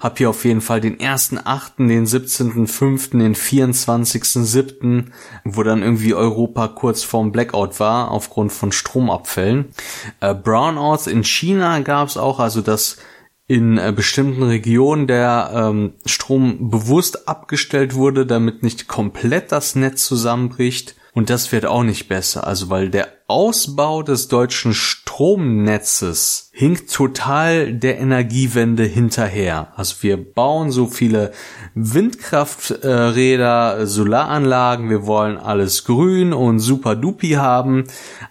Hab hier auf jeden Fall den ersten achten, den 17.5., den 24.7., wo dann irgendwie Europa kurz vorm Blackout war, aufgrund von Stromabfällen. Äh, Brownouts in China gab's auch, also das in äh, bestimmten Regionen der ähm, Strom bewusst abgestellt wurde, damit nicht komplett das Netz zusammenbricht. Und das wird auch nicht besser. Also weil der Ausbau des deutschen Stromnetzes hinkt total der Energiewende hinterher. Also wir bauen so viele Windkrafträder, Solaranlagen, wir wollen alles grün und super dupi haben,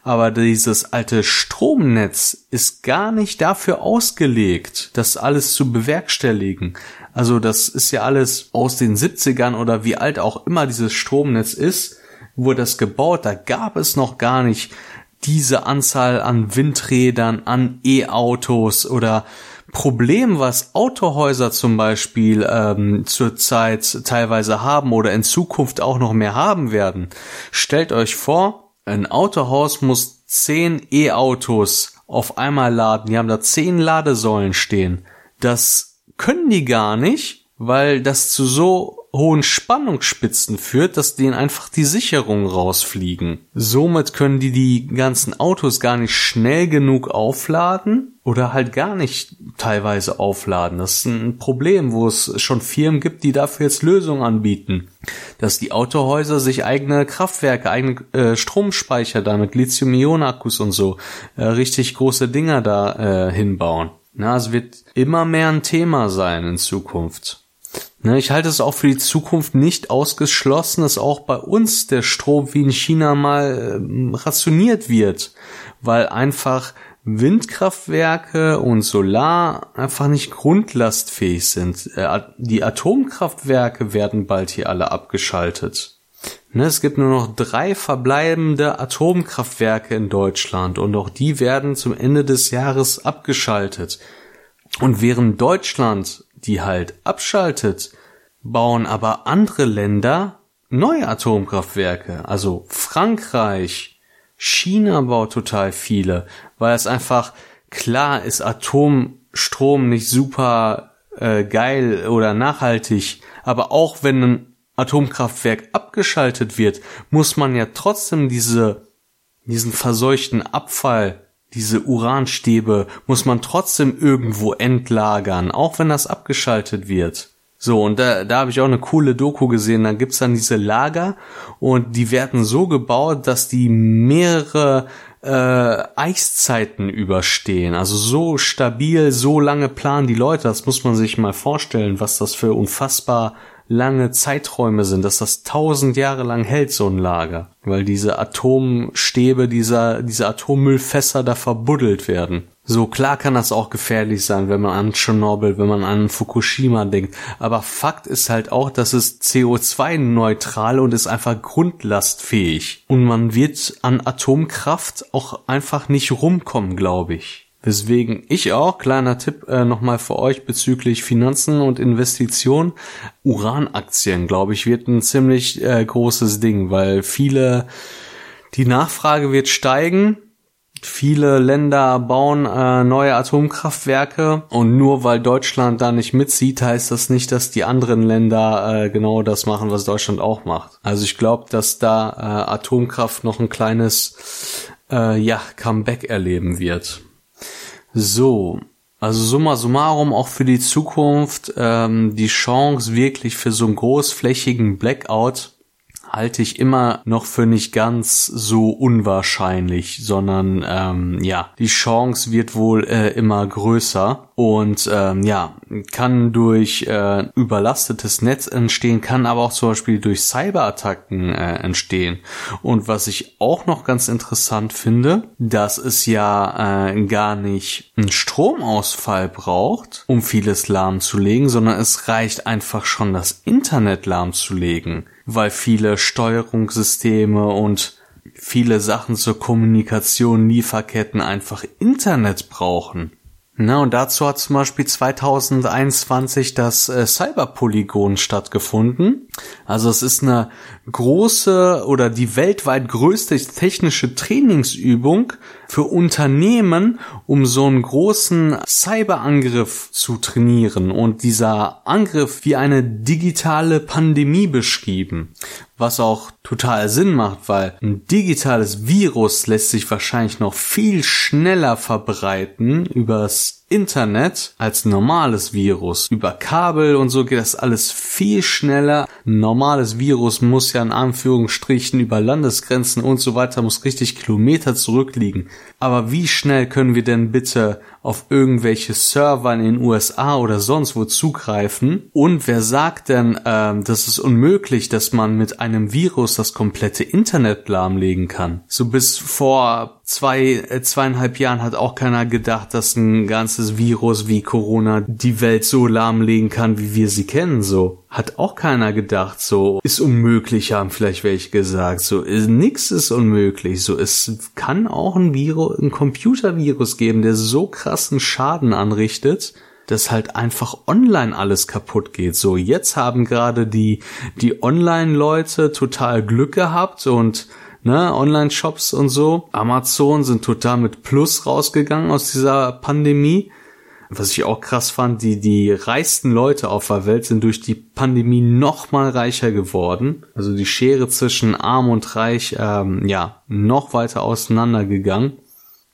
aber dieses alte Stromnetz ist gar nicht dafür ausgelegt, das alles zu bewerkstelligen. Also das ist ja alles aus den 70ern oder wie alt auch immer dieses Stromnetz ist, wurde das gebaut, da gab es noch gar nicht diese Anzahl an Windrädern, an E-Autos oder Problem, was Autohäuser zum Beispiel ähm, zurzeit teilweise haben oder in Zukunft auch noch mehr haben werden. Stellt euch vor, ein Autohaus muss zehn E-Autos auf einmal laden. Die haben da zehn Ladesäulen stehen. Das können die gar nicht, weil das zu so hohen Spannungsspitzen führt, dass denen einfach die Sicherungen rausfliegen. Somit können die die ganzen Autos gar nicht schnell genug aufladen oder halt gar nicht teilweise aufladen. Das ist ein Problem, wo es schon Firmen gibt, die dafür jetzt Lösungen anbieten. Dass die Autohäuser sich eigene Kraftwerke, eigene äh, Stromspeicher da mit Lithium-Ionen-Akkus und so äh, richtig große Dinger da äh, hinbauen. Na, es wird immer mehr ein Thema sein in Zukunft. Ne, ich halte es auch für die Zukunft nicht ausgeschlossen, dass auch bei uns der Strom wie in China mal äh, rationiert wird, weil einfach Windkraftwerke und Solar einfach nicht grundlastfähig sind. Äh, die Atomkraftwerke werden bald hier alle abgeschaltet. Ne, es gibt nur noch drei verbleibende Atomkraftwerke in Deutschland und auch die werden zum Ende des Jahres abgeschaltet. Und während Deutschland die halt abschaltet, bauen aber andere Länder neue Atomkraftwerke. Also Frankreich, China baut total viele, weil es einfach klar ist, Atomstrom nicht super äh, geil oder nachhaltig, aber auch wenn ein Atomkraftwerk abgeschaltet wird, muss man ja trotzdem diese, diesen verseuchten Abfall diese Uranstäbe muss man trotzdem irgendwo entlagern, auch wenn das abgeschaltet wird. So, und da, da habe ich auch eine coole Doku gesehen. Da gibt's dann diese Lager und die werden so gebaut, dass die mehrere äh, Eiszeiten überstehen. Also so stabil, so lange planen die Leute. Das muss man sich mal vorstellen, was das für unfassbar lange Zeiträume sind, dass das tausend Jahre lang hält, so ein Lager. Weil diese Atomstäbe, dieser, diese Atommüllfässer da verbuddelt werden. So klar kann das auch gefährlich sein, wenn man an Tschernobyl, wenn man an Fukushima denkt. Aber Fakt ist halt auch, dass es CO2-neutral und ist einfach grundlastfähig. Und man wird an Atomkraft auch einfach nicht rumkommen, glaube ich. Weswegen ich auch, kleiner Tipp äh, nochmal für euch bezüglich Finanzen und Investitionen, Uranaktien, glaube ich, wird ein ziemlich äh, großes Ding, weil viele, die Nachfrage wird steigen, Viele Länder bauen äh, neue Atomkraftwerke und nur weil Deutschland da nicht mitzieht, heißt das nicht, dass die anderen Länder äh, genau das machen, was Deutschland auch macht. Also ich glaube, dass da äh, Atomkraft noch ein kleines äh, ja, Comeback erleben wird. So, also summa summarum auch für die Zukunft ähm, die Chance wirklich für so einen großflächigen Blackout halte ich immer noch für nicht ganz so unwahrscheinlich, sondern ähm, ja, die Chance wird wohl äh, immer größer und ähm, ja, kann durch äh, überlastetes Netz entstehen, kann aber auch zum Beispiel durch Cyberattacken äh, entstehen. Und was ich auch noch ganz interessant finde, dass es ja äh, gar nicht einen Stromausfall braucht, um vieles lahmzulegen, sondern es reicht einfach schon das Internet lahmzulegen, weil viele Steuerungssysteme und viele Sachen zur Kommunikation, Lieferketten einfach Internet brauchen. Na, und dazu hat zum Beispiel 2021 das äh, Cyberpolygon stattgefunden. Also es ist eine große oder die weltweit größte technische Trainingsübung für Unternehmen, um so einen großen Cyberangriff zu trainieren und dieser Angriff wie eine digitale Pandemie beschrieben. Was auch total Sinn macht, weil ein digitales Virus lässt sich wahrscheinlich noch viel schneller verbreiten übers Internet als normales Virus. Über Kabel und so geht das alles viel schneller. Normales Virus muss ja in Anführungsstrichen über Landesgrenzen und so weiter, muss richtig Kilometer zurückliegen. Aber wie schnell können wir denn bitte auf irgendwelche Server in den USA oder sonst wo zugreifen? Und wer sagt denn, ähm, das ist unmöglich, dass man mit einem Virus das komplette Internet lahmlegen kann? So bis vor zwei, äh, zweieinhalb Jahren hat auch keiner gedacht, dass ein ganzes Virus wie Corona die Welt so lahmlegen kann, wie wir sie kennen, so. Hat auch keiner gedacht, so. Ist unmöglich, haben vielleicht welche gesagt, so. Ist, nix ist unmöglich, so. Es kann auch ein Virus, ein Computervirus geben, der so krassen Schaden anrichtet, dass halt einfach online alles kaputt geht. So, jetzt haben gerade die, die Online-Leute total Glück gehabt und ne, Online-Shops und so. Amazon sind total mit Plus rausgegangen aus dieser Pandemie. Was ich auch krass fand, die, die reichsten Leute auf der Welt sind durch die Pandemie noch mal reicher geworden. Also die Schere zwischen arm und reich, ähm, ja, noch weiter auseinandergegangen.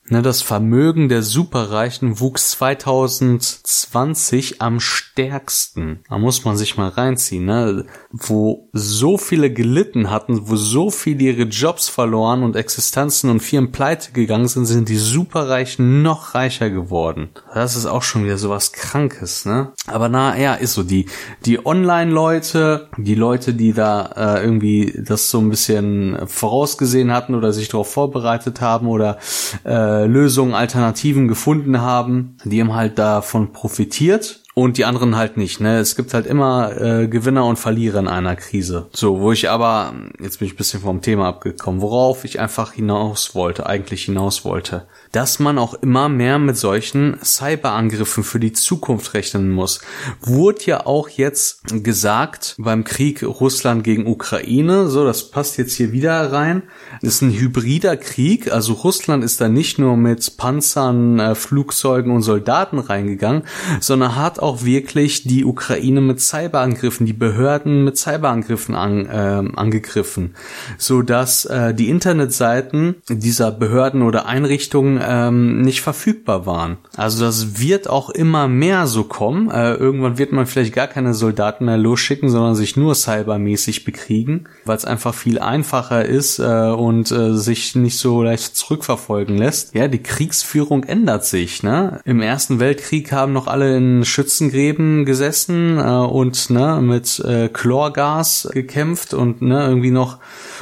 Ne, das Vermögen der Superreichen wuchs 2020 am stärksten. Da muss man sich mal reinziehen, ne? Wo so viele gelitten hatten, wo so viele ihre Jobs verloren und Existenzen und Firmen pleite gegangen sind, sind die Superreichen noch reicher geworden. Das ist auch schon wieder sowas Krankes, ne? Aber na ja, ist so. Die, die Online-Leute, die Leute, die da äh, irgendwie das so ein bisschen vorausgesehen hatten oder sich darauf vorbereitet haben oder äh, äh, Lösungen, Alternativen gefunden haben, die haben halt davon profitiert und die anderen halt nicht. Ne? Es gibt halt immer äh, Gewinner und Verlierer in einer Krise. So, wo ich aber, jetzt bin ich ein bisschen vom Thema abgekommen, worauf ich einfach hinaus wollte, eigentlich hinaus wollte dass man auch immer mehr mit solchen Cyberangriffen für die Zukunft rechnen muss. Wurde ja auch jetzt gesagt beim Krieg Russland gegen Ukraine, so das passt jetzt hier wieder rein. Das ist ein hybrider Krieg, also Russland ist da nicht nur mit Panzern, äh, Flugzeugen und Soldaten reingegangen, sondern hat auch wirklich die Ukraine mit Cyberangriffen, die Behörden mit Cyberangriffen an, äh, angegriffen, so äh, die Internetseiten dieser Behörden oder Einrichtungen ähm, nicht verfügbar waren. Also das wird auch immer mehr so kommen. Äh, irgendwann wird man vielleicht gar keine Soldaten mehr losschicken, sondern sich nur cybermäßig bekriegen, weil es einfach viel einfacher ist äh, und äh, sich nicht so leicht zurückverfolgen lässt. Ja, die Kriegsführung ändert sich. Ne? Im Ersten Weltkrieg haben noch alle in Schützengräben gesessen äh, und ne, mit äh, Chlorgas gekämpft und ne, irgendwie noch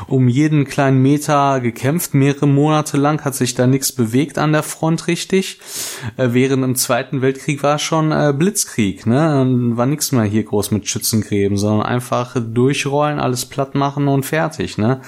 um jeden kleinen Meter gekämpft, mehrere Monate lang, hat sich da nichts bewegt an der Front richtig. Äh, während im Zweiten Weltkrieg war schon äh, Blitzkrieg, ne? War nichts mehr hier groß mit Schützengräben, sondern einfach durchrollen, alles platt machen und fertig, ne?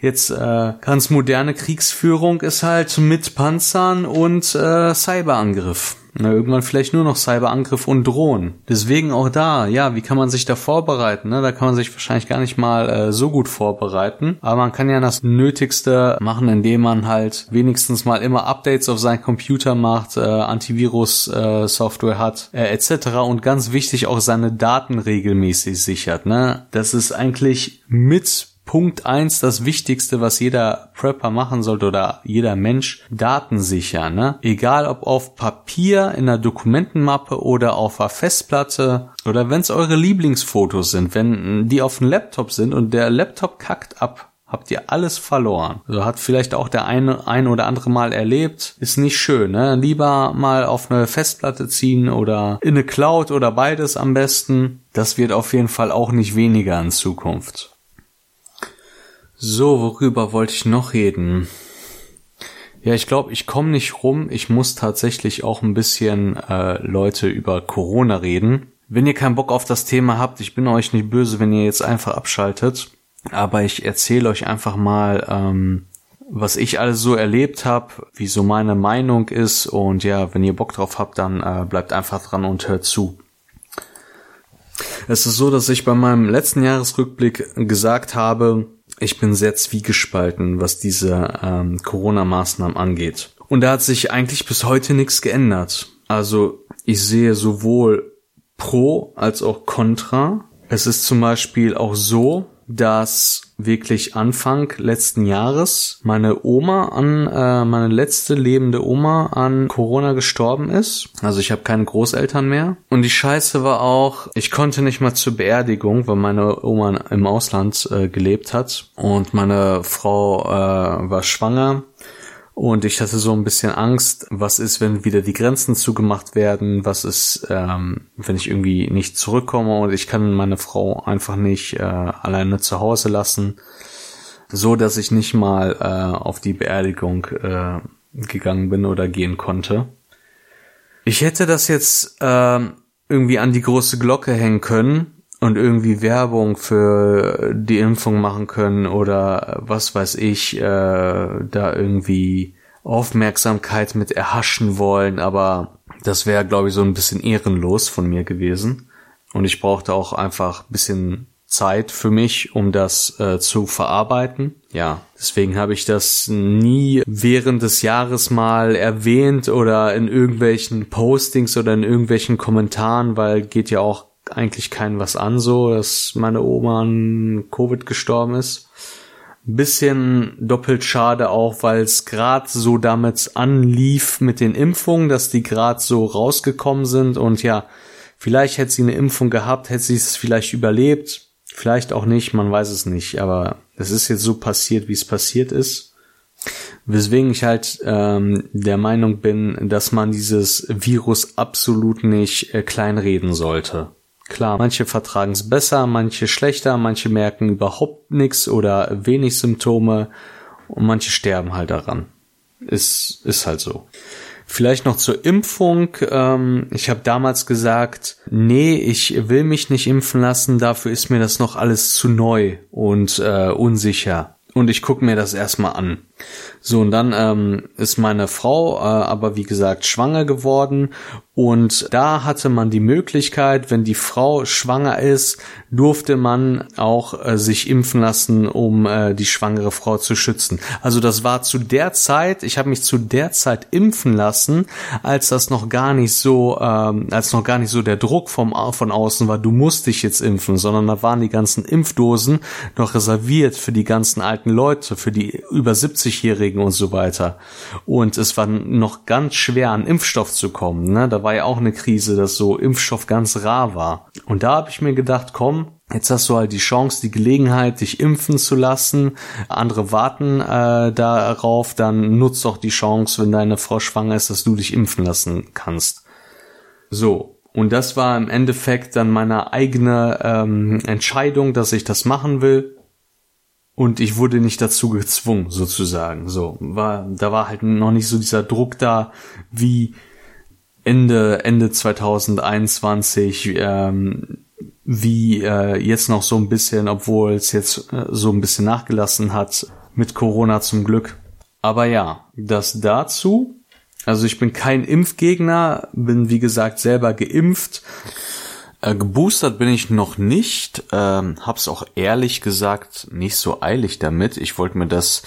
Jetzt äh, ganz moderne Kriegsführung ist halt mit Panzern und äh, Cyberangriff. Na, irgendwann vielleicht nur noch Cyberangriff und Drohnen. Deswegen auch da, ja, wie kann man sich da vorbereiten? Ne? Da kann man sich wahrscheinlich gar nicht mal äh, so gut vorbereiten. Aber man kann ja das Nötigste machen, indem man halt wenigstens mal immer Updates auf seinen Computer macht, äh, Antivirus-Software äh, hat, äh, etc. Und ganz wichtig auch seine Daten regelmäßig sichert. Ne? Das ist eigentlich mit Punkt eins das Wichtigste, was jeder Prepper machen sollte oder jeder Mensch, Daten sichern. Ne? Egal ob auf Papier, in einer Dokumentenmappe oder auf einer Festplatte oder wenn es eure Lieblingsfotos sind, wenn die auf dem Laptop sind und der Laptop kackt ab, habt ihr alles verloren. Also hat vielleicht auch der eine ein oder andere Mal erlebt, ist nicht schön. Ne? Lieber mal auf eine Festplatte ziehen oder in eine Cloud oder beides am besten. Das wird auf jeden Fall auch nicht weniger in Zukunft. So, worüber wollte ich noch reden? Ja, ich glaube, ich komme nicht rum. Ich muss tatsächlich auch ein bisschen äh, Leute über Corona reden. Wenn ihr keinen Bock auf das Thema habt, ich bin euch nicht böse, wenn ihr jetzt einfach abschaltet. Aber ich erzähle euch einfach mal, ähm, was ich alles so erlebt habe, wie so meine Meinung ist. Und ja, wenn ihr Bock drauf habt, dann äh, bleibt einfach dran und hört zu. Es ist so, dass ich bei meinem letzten Jahresrückblick gesagt habe, ich bin sehr zwiegespalten, was diese ähm, Corona-Maßnahmen angeht. Und da hat sich eigentlich bis heute nichts geändert. Also ich sehe sowohl Pro als auch Contra. Es ist zum Beispiel auch so, dass wirklich Anfang letzten Jahres meine Oma an äh, meine letzte lebende Oma an Corona gestorben ist. Also ich habe keine Großeltern mehr. Und die Scheiße war auch, ich konnte nicht mal zur Beerdigung, weil meine Oma im Ausland äh, gelebt hat und meine Frau äh, war schwanger und ich hatte so ein bisschen Angst, was ist, wenn wieder die Grenzen zugemacht werden, was ist, ähm, wenn ich irgendwie nicht zurückkomme und ich kann meine Frau einfach nicht äh, alleine zu Hause lassen, so dass ich nicht mal äh, auf die Beerdigung äh, gegangen bin oder gehen konnte. Ich hätte das jetzt äh, irgendwie an die große Glocke hängen können, und irgendwie Werbung für die Impfung machen können oder was weiß ich, äh, da irgendwie Aufmerksamkeit mit erhaschen wollen, aber das wäre, glaube ich, so ein bisschen ehrenlos von mir gewesen. Und ich brauchte auch einfach bisschen Zeit für mich, um das äh, zu verarbeiten. Ja, deswegen habe ich das nie während des Jahres mal erwähnt oder in irgendwelchen Postings oder in irgendwelchen Kommentaren, weil geht ja auch eigentlich keinen was an, so, dass meine Oma an Covid gestorben ist. Bisschen doppelt schade auch, weil es gerade so damit anlief mit den Impfungen, dass die gerade so rausgekommen sind und ja, vielleicht hätte sie eine Impfung gehabt, hätte sie es vielleicht überlebt, vielleicht auch nicht, man weiß es nicht, aber es ist jetzt so passiert, wie es passiert ist. Weswegen ich halt ähm, der Meinung bin, dass man dieses Virus absolut nicht äh, kleinreden sollte. Klar, manche vertragen es besser, manche schlechter, manche merken überhaupt nichts oder wenig Symptome und manche sterben halt daran. Ist, ist halt so. Vielleicht noch zur Impfung. Ähm, ich habe damals gesagt, nee, ich will mich nicht impfen lassen, dafür ist mir das noch alles zu neu und äh, unsicher. Und ich gucke mir das erstmal an. So, und dann ähm, ist meine Frau äh, aber wie gesagt schwanger geworden und da hatte man die Möglichkeit, wenn die Frau schwanger ist, durfte man auch äh, sich impfen lassen, um äh, die schwangere Frau zu schützen. Also das war zu der Zeit, ich habe mich zu der Zeit impfen lassen, als das noch gar nicht so, ähm, als noch gar nicht so der Druck vom von außen war, du musst dich jetzt impfen, sondern da waren die ganzen Impfdosen noch reserviert für die ganzen alten Leute, für die über 70-Jährigen und so weiter. Und es war noch ganz schwer an Impfstoff zu kommen. Ne? Da war ja auch eine Krise, dass so Impfstoff ganz rar war. Und da habe ich mir gedacht, komm, Jetzt hast du halt die Chance, die Gelegenheit, dich impfen zu lassen. Andere warten äh, darauf, dann nutzt doch die Chance, wenn deine Frau schwanger ist, dass du dich impfen lassen kannst. So, und das war im Endeffekt dann meine eigene ähm, Entscheidung, dass ich das machen will. und ich wurde nicht dazu gezwungen, sozusagen. So, war, da war halt noch nicht so dieser Druck da, wie Ende, Ende 2021, ähm, wie äh, jetzt noch so ein bisschen, obwohl es jetzt äh, so ein bisschen nachgelassen hat, mit Corona zum Glück. Aber ja, das dazu. Also ich bin kein Impfgegner, bin wie gesagt selber geimpft. Äh, geboostert bin ich noch nicht, ähm, hab's auch ehrlich gesagt nicht so eilig damit. Ich wollte mir das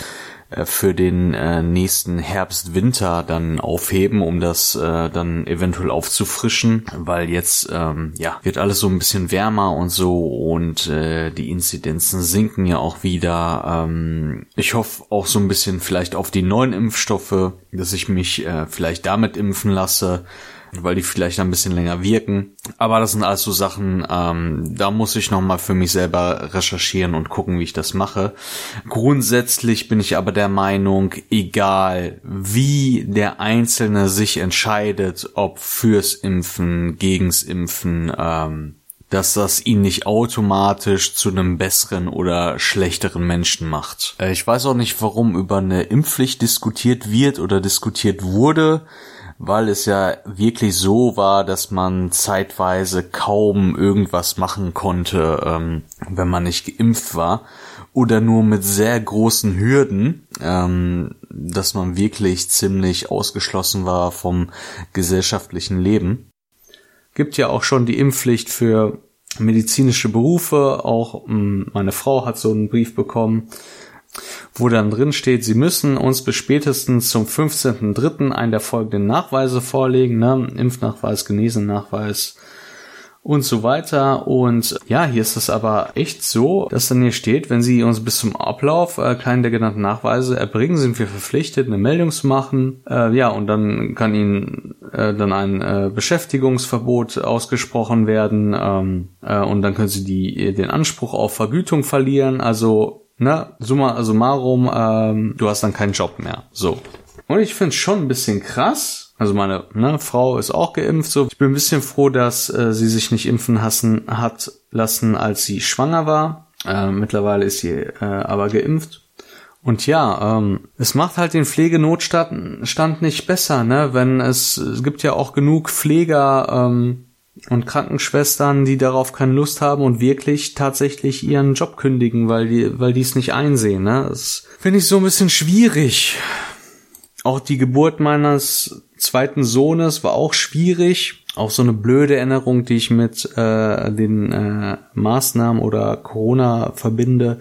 für den äh, nächsten Herbst, Winter dann aufheben, um das äh, dann eventuell aufzufrischen, weil jetzt ähm, ja wird alles so ein bisschen wärmer und so und äh, die Inzidenzen sinken ja auch wieder. Ähm, ich hoffe auch so ein bisschen vielleicht auf die neuen Impfstoffe, dass ich mich äh, vielleicht damit impfen lasse weil die vielleicht ein bisschen länger wirken. Aber das sind alles so Sachen, ähm, da muss ich nochmal für mich selber recherchieren und gucken, wie ich das mache. Grundsätzlich bin ich aber der Meinung, egal wie der Einzelne sich entscheidet, ob fürs Impfen, gegens Impfen, ähm, dass das ihn nicht automatisch zu einem besseren oder schlechteren Menschen macht. Äh, ich weiß auch nicht, warum über eine Impfpflicht diskutiert wird oder diskutiert wurde weil es ja wirklich so war, dass man zeitweise kaum irgendwas machen konnte, ähm, wenn man nicht geimpft war oder nur mit sehr großen Hürden, ähm, dass man wirklich ziemlich ausgeschlossen war vom gesellschaftlichen Leben. Gibt ja auch schon die Impfpflicht für medizinische Berufe. Auch ähm, meine Frau hat so einen Brief bekommen wo dann drin steht, Sie müssen uns bis spätestens zum 15.03. einen der folgenden Nachweise vorlegen, ne? Impfnachweis, Genesennachweis und so weiter. Und ja, hier ist es aber echt so, dass dann hier steht, wenn Sie uns bis zum Ablauf äh, keinen der genannten Nachweise erbringen, sind wir verpflichtet, eine Meldung zu machen. Äh, ja, und dann kann Ihnen äh, dann ein äh, Beschäftigungsverbot ausgesprochen werden ähm, äh, und dann können Sie die, den Anspruch auf Vergütung verlieren. Also na, summa summarum, ähm, du hast dann keinen Job mehr. So. Und ich finde schon ein bisschen krass. Also meine ne, Frau ist auch geimpft. So, ich bin ein bisschen froh, dass äh, sie sich nicht impfen hassen, hat lassen, als sie schwanger war. Äh, mittlerweile ist sie äh, aber geimpft. Und ja, ähm, es macht halt den Pflegenotstand Stand nicht besser, ne? Wenn es, es gibt ja auch genug Pfleger, ähm, und Krankenschwestern, die darauf keine Lust haben und wirklich tatsächlich ihren Job kündigen, weil die, weil die es nicht einsehen. Ne? Das finde ich so ein bisschen schwierig. Auch die Geburt meines zweiten Sohnes war auch schwierig. Auch so eine blöde Erinnerung, die ich mit äh, den äh, Maßnahmen oder Corona verbinde,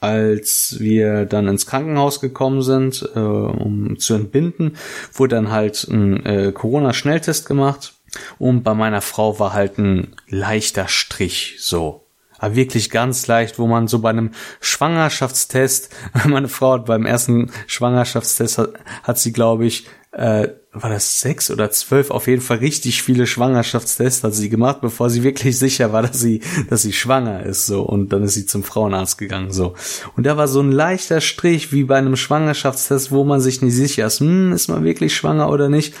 als wir dann ins Krankenhaus gekommen sind, äh, um zu entbinden, wurde dann halt ein äh, Corona-Schnelltest gemacht und bei meiner Frau war halt ein leichter Strich, so. Aber wirklich ganz leicht, wo man so bei einem Schwangerschaftstest, meine Frau hat beim ersten Schwangerschaftstest, hat, hat sie, glaube ich, äh, war das sechs oder zwölf, auf jeden Fall richtig viele Schwangerschaftstests hat sie gemacht, bevor sie wirklich sicher war, dass sie, dass sie schwanger ist, so. Und dann ist sie zum Frauenarzt gegangen, so. Und da war so ein leichter Strich, wie bei einem Schwangerschaftstest, wo man sich nicht sicher ist, hm, ist man wirklich schwanger oder nicht.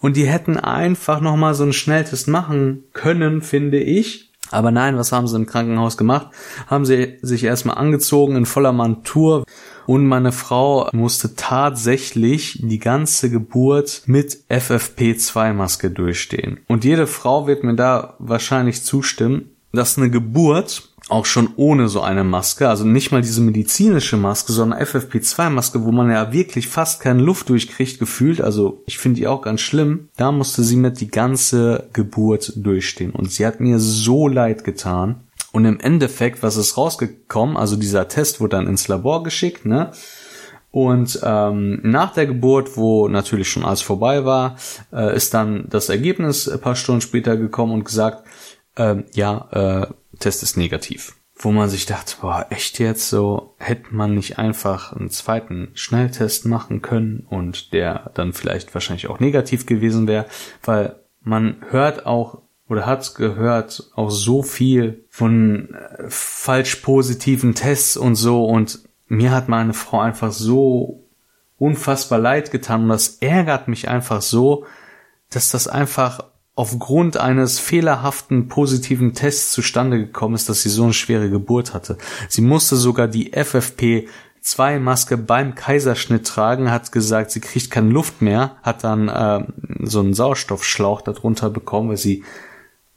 Und die hätten einfach nochmal so einen Schnelltest machen können, finde ich. Aber nein, was haben sie im Krankenhaus gemacht? Haben sie sich erstmal angezogen in voller Montur und meine Frau musste tatsächlich die ganze Geburt mit FFP2-Maske durchstehen. Und jede Frau wird mir da wahrscheinlich zustimmen, dass eine Geburt auch schon ohne so eine Maske, also nicht mal diese medizinische Maske, sondern FFP2-Maske, wo man ja wirklich fast keine Luft durchkriegt, gefühlt, also ich finde die auch ganz schlimm, da musste sie mit die ganze Geburt durchstehen und sie hat mir so leid getan. Und im Endeffekt, was ist rausgekommen? Also dieser Test wurde dann ins Labor geschickt, ne? Und ähm, nach der Geburt, wo natürlich schon alles vorbei war, äh, ist dann das Ergebnis ein paar Stunden später gekommen und gesagt, äh, ja, äh, Test ist negativ. Wo man sich dachte, boah, echt jetzt so, hätte man nicht einfach einen zweiten Schnelltest machen können und der dann vielleicht wahrscheinlich auch negativ gewesen wäre, weil man hört auch oder hat gehört auch so viel von äh, falsch positiven Tests und so und mir hat meine Frau einfach so unfassbar leid getan und das ärgert mich einfach so, dass das einfach aufgrund eines fehlerhaften positiven Tests zustande gekommen ist, dass sie so eine schwere Geburt hatte. Sie musste sogar die FFP 2 Maske beim Kaiserschnitt tragen, hat gesagt, sie kriegt keine Luft mehr, hat dann äh, so einen Sauerstoffschlauch darunter bekommen, weil sie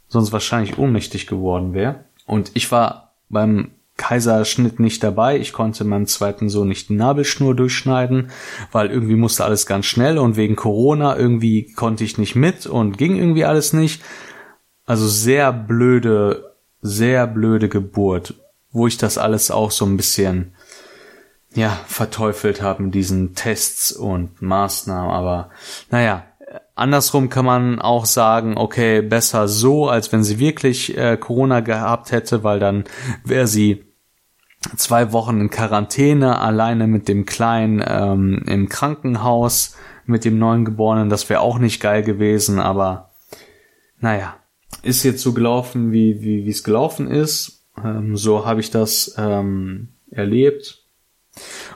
sonst wahrscheinlich ohnmächtig geworden wäre. Und ich war beim Kaiserschnitt nicht dabei. Ich konnte meinem zweiten Sohn nicht die Nabelschnur durchschneiden, weil irgendwie musste alles ganz schnell und wegen Corona irgendwie konnte ich nicht mit und ging irgendwie alles nicht. Also sehr blöde, sehr blöde Geburt, wo ich das alles auch so ein bisschen ja, verteufelt habe mit diesen Tests und Maßnahmen, aber naja, andersrum kann man auch sagen, okay, besser so, als wenn sie wirklich äh, Corona gehabt hätte, weil dann wäre sie zwei Wochen in Quarantäne, alleine mit dem Kleinen ähm, im Krankenhaus, mit dem neuen Geborenen. Das wäre auch nicht geil gewesen, aber naja, ist jetzt so gelaufen, wie wie es gelaufen ist. Ähm, so habe ich das ähm, erlebt.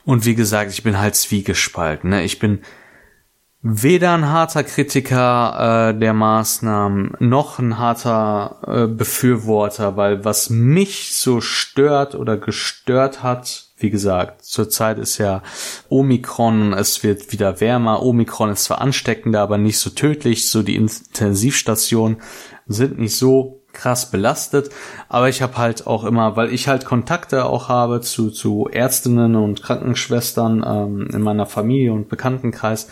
Und wie gesagt, ich bin halt zwiegespalten. Ne? Ich bin weder ein harter Kritiker äh, der Maßnahmen noch ein harter äh, Befürworter, weil was mich so stört oder gestört hat, wie gesagt, zurzeit ist ja Omikron, es wird wieder wärmer. Omikron ist zwar ansteckender, aber nicht so tödlich. So die Intensivstationen sind nicht so krass belastet, aber ich habe halt auch immer, weil ich halt Kontakte auch habe zu, zu Ärztinnen und Krankenschwestern ähm, in meiner Familie und Bekanntenkreis,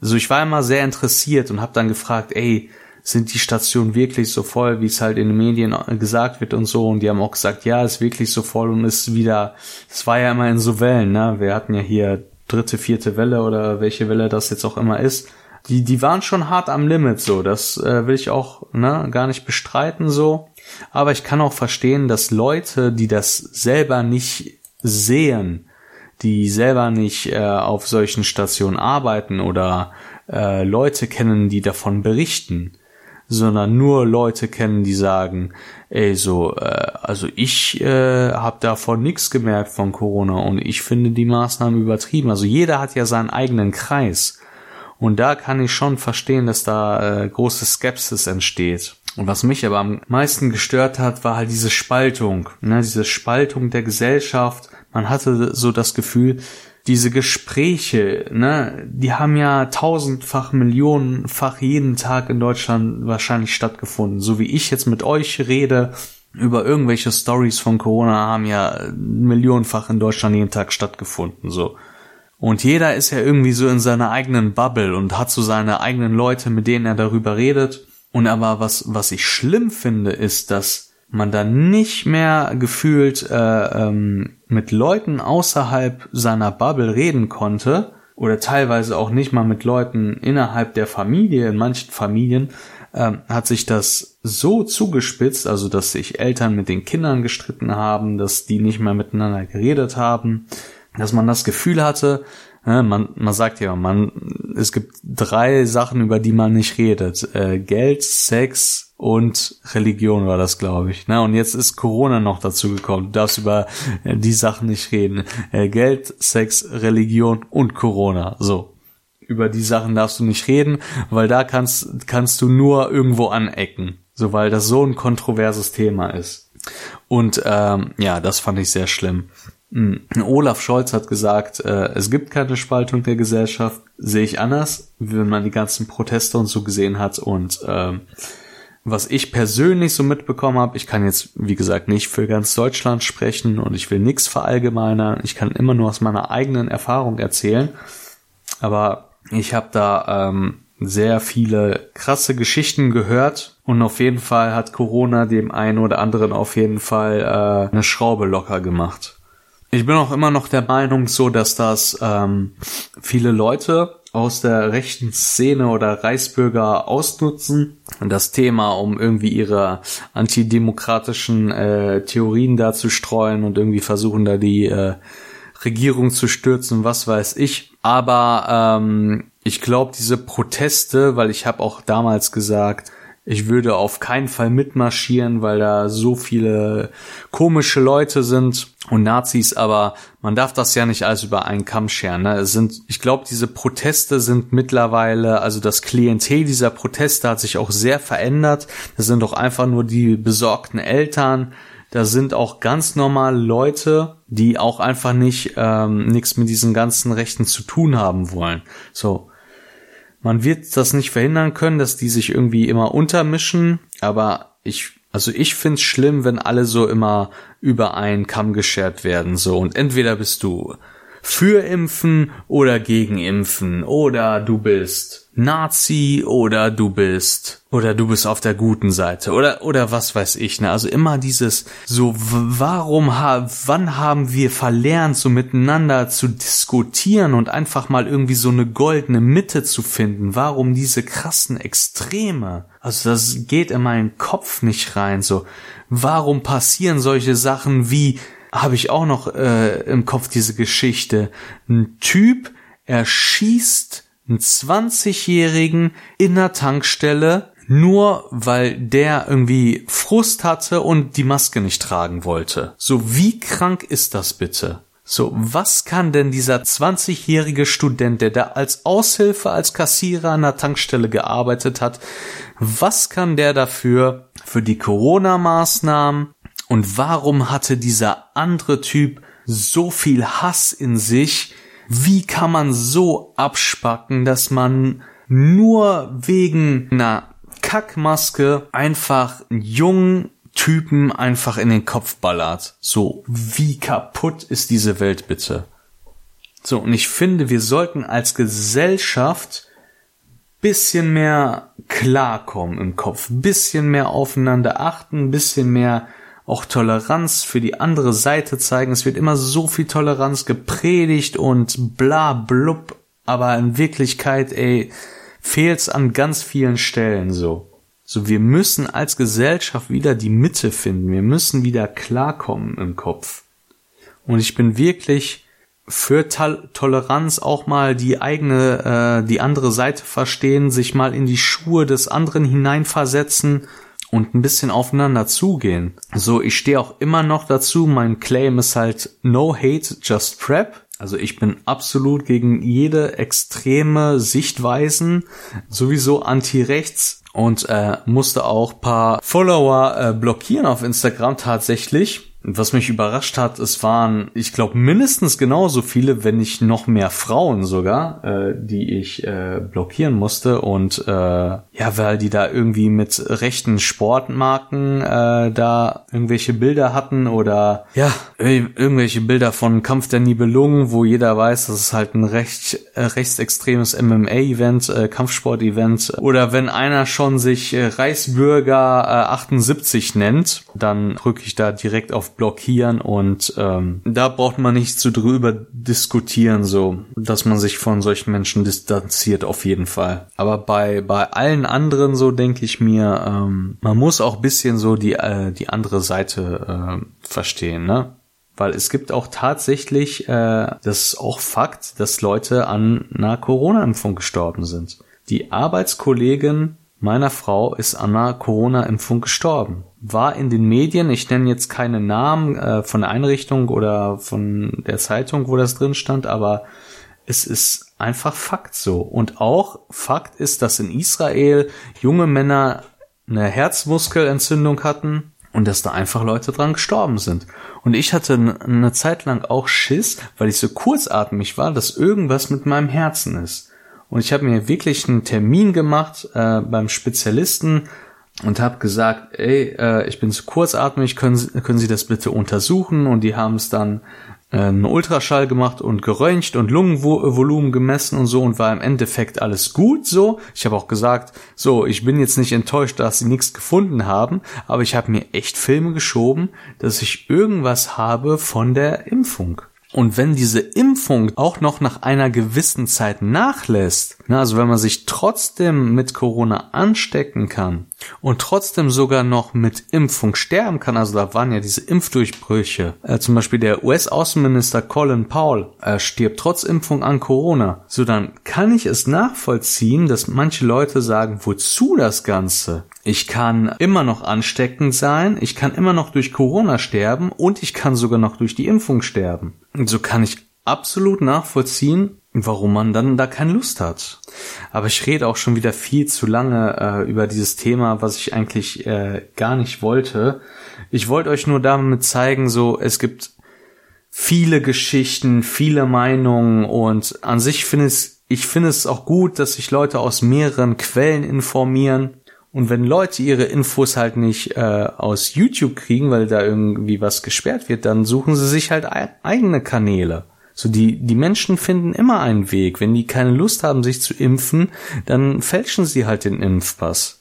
also ich war immer sehr interessiert und habe dann gefragt, ey, sind die Stationen wirklich so voll, wie es halt in den Medien gesagt wird und so. Und die haben auch gesagt, ja, ist wirklich so voll und ist wieder, es war ja immer in so Wellen, ne? Wir hatten ja hier dritte, vierte Welle oder welche Welle das jetzt auch immer ist. Die, die waren schon hart am Limit, so. Das äh, will ich auch ne, gar nicht bestreiten, so. Aber ich kann auch verstehen, dass Leute, die das selber nicht sehen, die selber nicht äh, auf solchen Stationen arbeiten oder äh, Leute kennen, die davon berichten, sondern nur Leute kennen, die sagen, ey, so, äh, also ich äh, habe davon nichts gemerkt von Corona und ich finde die Maßnahmen übertrieben. Also jeder hat ja seinen eigenen Kreis. Und da kann ich schon verstehen, dass da äh, große Skepsis entsteht. Und was mich aber am meisten gestört hat, war halt diese Spaltung, ne, diese Spaltung der Gesellschaft man hatte so das Gefühl, diese Gespräche, ne, die haben ja tausendfach, millionenfach jeden Tag in Deutschland wahrscheinlich stattgefunden. So wie ich jetzt mit euch rede über irgendwelche Stories von Corona haben ja millionenfach in Deutschland jeden Tag stattgefunden, so. Und jeder ist ja irgendwie so in seiner eigenen Bubble und hat so seine eigenen Leute, mit denen er darüber redet. Und aber was, was ich schlimm finde, ist, dass man dann nicht mehr gefühlt äh, ähm, mit Leuten außerhalb seiner Bubble reden konnte oder teilweise auch nicht mal mit Leuten innerhalb der Familie. In manchen Familien ähm, hat sich das so zugespitzt, also dass sich Eltern mit den Kindern gestritten haben, dass die nicht mehr miteinander geredet haben, dass man das Gefühl hatte, äh, man, man sagt ja, man, es gibt drei Sachen, über die man nicht redet. Äh, Geld, Sex und Religion war das, glaube ich. Na, und jetzt ist Corona noch dazu gekommen. Du darfst über äh, die Sachen nicht reden. Äh, Geld, Sex, Religion und Corona. So. Über die Sachen darfst du nicht reden, weil da kannst, kannst du nur irgendwo anecken. So, weil das so ein kontroverses Thema ist. Und ähm, ja, das fand ich sehr schlimm. Hm, Olaf Scholz hat gesagt, äh, es gibt keine Spaltung der Gesellschaft. Sehe ich anders, wenn man die ganzen Proteste und so gesehen hat und ähm, was ich persönlich so mitbekommen habe, ich kann jetzt, wie gesagt, nicht für ganz Deutschland sprechen und ich will nichts verallgemeinern. Ich kann immer nur aus meiner eigenen Erfahrung erzählen. Aber ich habe da ähm, sehr viele krasse Geschichten gehört und auf jeden Fall hat Corona dem einen oder anderen auf jeden Fall äh, eine Schraube locker gemacht. Ich bin auch immer noch der Meinung so, dass das ähm, viele Leute aus der rechten Szene oder Reichsbürger ausnutzen, das Thema, um irgendwie ihre antidemokratischen äh, Theorien da zu streuen und irgendwie versuchen da die äh, Regierung zu stürzen, was weiß ich. Aber ähm, ich glaube, diese Proteste, weil ich habe auch damals gesagt, Ich würde auf keinen Fall mitmarschieren, weil da so viele komische Leute sind und Nazis, aber man darf das ja nicht alles über einen Kamm scheren. Ne? Es sind, ich glaube, diese Proteste sind mittlerweile, also das Klientel dieser Proteste hat sich auch sehr verändert. Das sind doch einfach nur die besorgten Eltern. Da sind auch ganz normale Leute, die auch einfach nicht ähm, nichts mit diesen ganzen Rechten zu tun haben wollen. So, man wird das nicht verhindern können, dass die sich irgendwie immer untermischen, aber ich, also ich find's schlimm, wenn alle so immer über einen Kamm geschert werden, so. Und entweder bist du für Impfen oder gegen Impfen oder du bist Nazi oder du bist oder du bist auf der guten Seite oder oder was weiß ich ne? Also immer dieses so warum ha wann haben wir verlernt so miteinander zu diskutieren und einfach mal irgendwie so eine goldene Mitte zu finden? Warum diese krassen Extreme? Also das geht in meinen Kopf nicht rein so. Warum passieren solche Sachen wie habe ich auch noch äh, im Kopf diese Geschichte? Ein Typ erschießt einen 20-Jährigen in der Tankstelle, nur weil der irgendwie Frust hatte und die Maske nicht tragen wollte. So, wie krank ist das bitte? So, was kann denn dieser 20-jährige Student, der da als Aushilfe, als Kassierer an der Tankstelle gearbeitet hat, was kann der dafür, für die Corona-Maßnahmen? Und warum hatte dieser andere Typ so viel Hass in sich, wie kann man so abspacken, dass man nur wegen einer Kackmaske einfach einen jungen Typen einfach in den Kopf ballert. So, wie kaputt ist diese Welt bitte? So, und ich finde, wir sollten als Gesellschaft bisschen mehr klarkommen im Kopf, bisschen mehr aufeinander achten, bisschen mehr auch Toleranz für die andere Seite zeigen. Es wird immer so viel Toleranz gepredigt und bla blub, aber in Wirklichkeit, ey, fehlt's an ganz vielen Stellen so. So, wir müssen als Gesellschaft wieder die Mitte finden. Wir müssen wieder klarkommen im Kopf. Und ich bin wirklich für Tal Toleranz auch mal die eigene, äh, die andere Seite verstehen, sich mal in die Schuhe des anderen hineinversetzen und ein bisschen aufeinander zugehen. So, ich stehe auch immer noch dazu, mein Claim ist halt No Hate, Just Prep. Also ich bin absolut gegen jede extreme Sichtweisen, sowieso anti-rechts und äh, musste auch paar Follower äh, blockieren auf Instagram tatsächlich was mich überrascht hat, es waren, ich glaube, mindestens genauso viele, wenn nicht noch mehr Frauen sogar, äh, die ich äh, blockieren musste. Und äh, ja, weil die da irgendwie mit rechten Sportmarken äh, da irgendwelche Bilder hatten oder ja, irgendwelche Bilder von Kampf der Nibelungen, wo jeder weiß, das ist halt ein recht, äh, rechtsextremes MMA-Event, äh, Kampfsport-Event. Oder wenn einer schon sich äh, Reichsbürger äh, 78 nennt, dann drücke ich da direkt auf blockieren und ähm, da braucht man nicht zu drüber diskutieren, so dass man sich von solchen Menschen distanziert auf jeden Fall. Aber bei bei allen anderen so denke ich mir, ähm, man muss auch bisschen so die äh, die andere Seite äh, verstehen, ne? Weil es gibt auch tatsächlich, äh, das ist auch Fakt, dass Leute an einer Corona-Impfung gestorben sind. Die Arbeitskollegin meiner Frau ist an einer Corona-Impfung gestorben war in den Medien, ich nenne jetzt keine Namen äh, von der Einrichtung oder von der Zeitung, wo das drin stand, aber es ist einfach Fakt so. Und auch Fakt ist, dass in Israel junge Männer eine Herzmuskelentzündung hatten und dass da einfach Leute dran gestorben sind. Und ich hatte eine Zeit lang auch Schiss, weil ich so kurzatmig war, dass irgendwas mit meinem Herzen ist. Und ich habe mir wirklich einen Termin gemacht äh, beim Spezialisten, und habe gesagt, ey, äh, ich bin zu kurzatmig, können, Sie, können Sie das bitte untersuchen? Und die haben es dann äh, einen Ultraschall gemacht und geröntgt und Lungenvolumen gemessen und so und war im Endeffekt alles gut so. Ich habe auch gesagt, so, ich bin jetzt nicht enttäuscht, dass sie nichts gefunden haben, aber ich habe mir echt Filme geschoben, dass ich irgendwas habe von der Impfung. Und wenn diese Impfung auch noch nach einer gewissen Zeit nachlässt, also wenn man sich trotzdem mit Corona anstecken kann, und trotzdem sogar noch mit Impfung sterben kann, also da waren ja diese Impfdurchbrüche, äh, zum Beispiel der US-Außenminister Colin Powell äh, stirbt trotz Impfung an Corona, so dann kann ich es nachvollziehen, dass manche Leute sagen, wozu das Ganze? Ich kann immer noch ansteckend sein, ich kann immer noch durch Corona sterben und ich kann sogar noch durch die Impfung sterben. So kann ich absolut nachvollziehen, warum man dann da keine Lust hat. Aber ich rede auch schon wieder viel zu lange äh, über dieses Thema, was ich eigentlich äh, gar nicht wollte. Ich wollte euch nur damit zeigen, so es gibt viele Geschichten, viele Meinungen und an sich finde ich ich finde es auch gut, dass sich Leute aus mehreren Quellen informieren. Und wenn Leute ihre Infos halt nicht äh, aus YouTube kriegen, weil da irgendwie was gesperrt wird, dann suchen sie sich halt eigene Kanäle. So die, die Menschen finden immer einen Weg. Wenn die keine Lust haben, sich zu impfen, dann fälschen sie halt den Impfpass.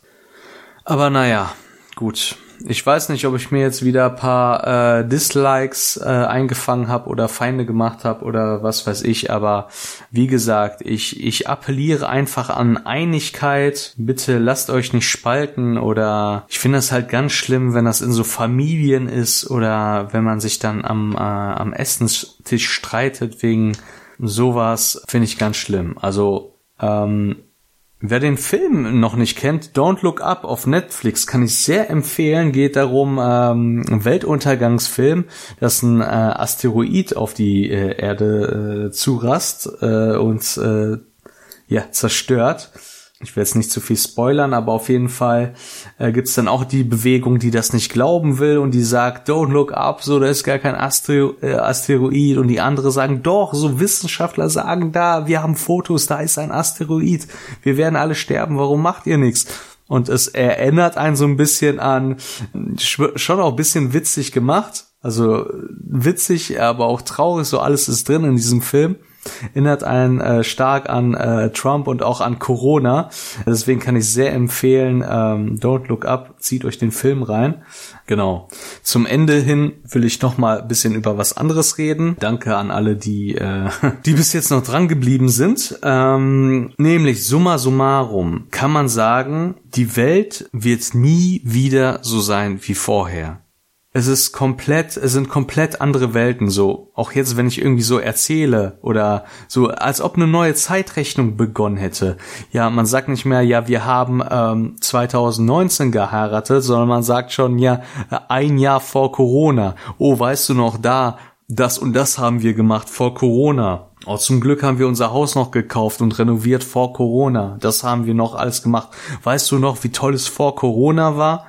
Aber naja, gut. Ich weiß nicht, ob ich mir jetzt wieder ein paar äh, Dislikes äh, eingefangen habe oder Feinde gemacht habe oder was weiß ich, aber wie gesagt, ich, ich appelliere einfach an Einigkeit. Bitte lasst euch nicht spalten oder ich finde es halt ganz schlimm, wenn das in so Familien ist oder wenn man sich dann am, äh, am Essenstisch streitet wegen sowas, finde ich ganz schlimm. Also ähm, Wer den Film noch nicht kennt, Don't Look Up auf Netflix kann ich sehr empfehlen. Geht darum, ähm, Weltuntergangsfilm, dass ein äh, Asteroid auf die äh, Erde äh, zurast äh, und äh, ja zerstört ich will jetzt nicht zu viel spoilern, aber auf jeden Fall äh, gibt es dann auch die Bewegung, die das nicht glauben will und die sagt, don't look up, so da ist gar kein Astero äh, Asteroid. Und die andere sagen, doch, so Wissenschaftler sagen da, wir haben Fotos, da ist ein Asteroid, wir werden alle sterben, warum macht ihr nichts? Und es erinnert einen so ein bisschen an, schon auch ein bisschen witzig gemacht, also witzig, aber auch traurig, so alles ist drin in diesem Film erinnert einen äh, stark an äh, Trump und auch an Corona. Deswegen kann ich sehr empfehlen, ähm, Don't Look Up, zieht euch den Film rein. Genau. Zum Ende hin will ich noch mal ein bisschen über was anderes reden. Danke an alle, die äh, die bis jetzt noch dran geblieben sind. Ähm, nämlich summa summarum kann man sagen, die Welt wird nie wieder so sein wie vorher es ist komplett, es sind komplett andere Welten so. Auch jetzt, wenn ich irgendwie so erzähle oder so, als ob eine neue Zeitrechnung begonnen hätte. Ja, man sagt nicht mehr, ja, wir haben ähm, 2019 geheiratet, sondern man sagt schon, ja, ein Jahr vor Corona. Oh, weißt du noch, da, das und das haben wir gemacht vor Corona. Oh, zum Glück haben wir unser Haus noch gekauft und renoviert vor Corona. Das haben wir noch alles gemacht. Weißt du noch, wie toll es vor Corona war?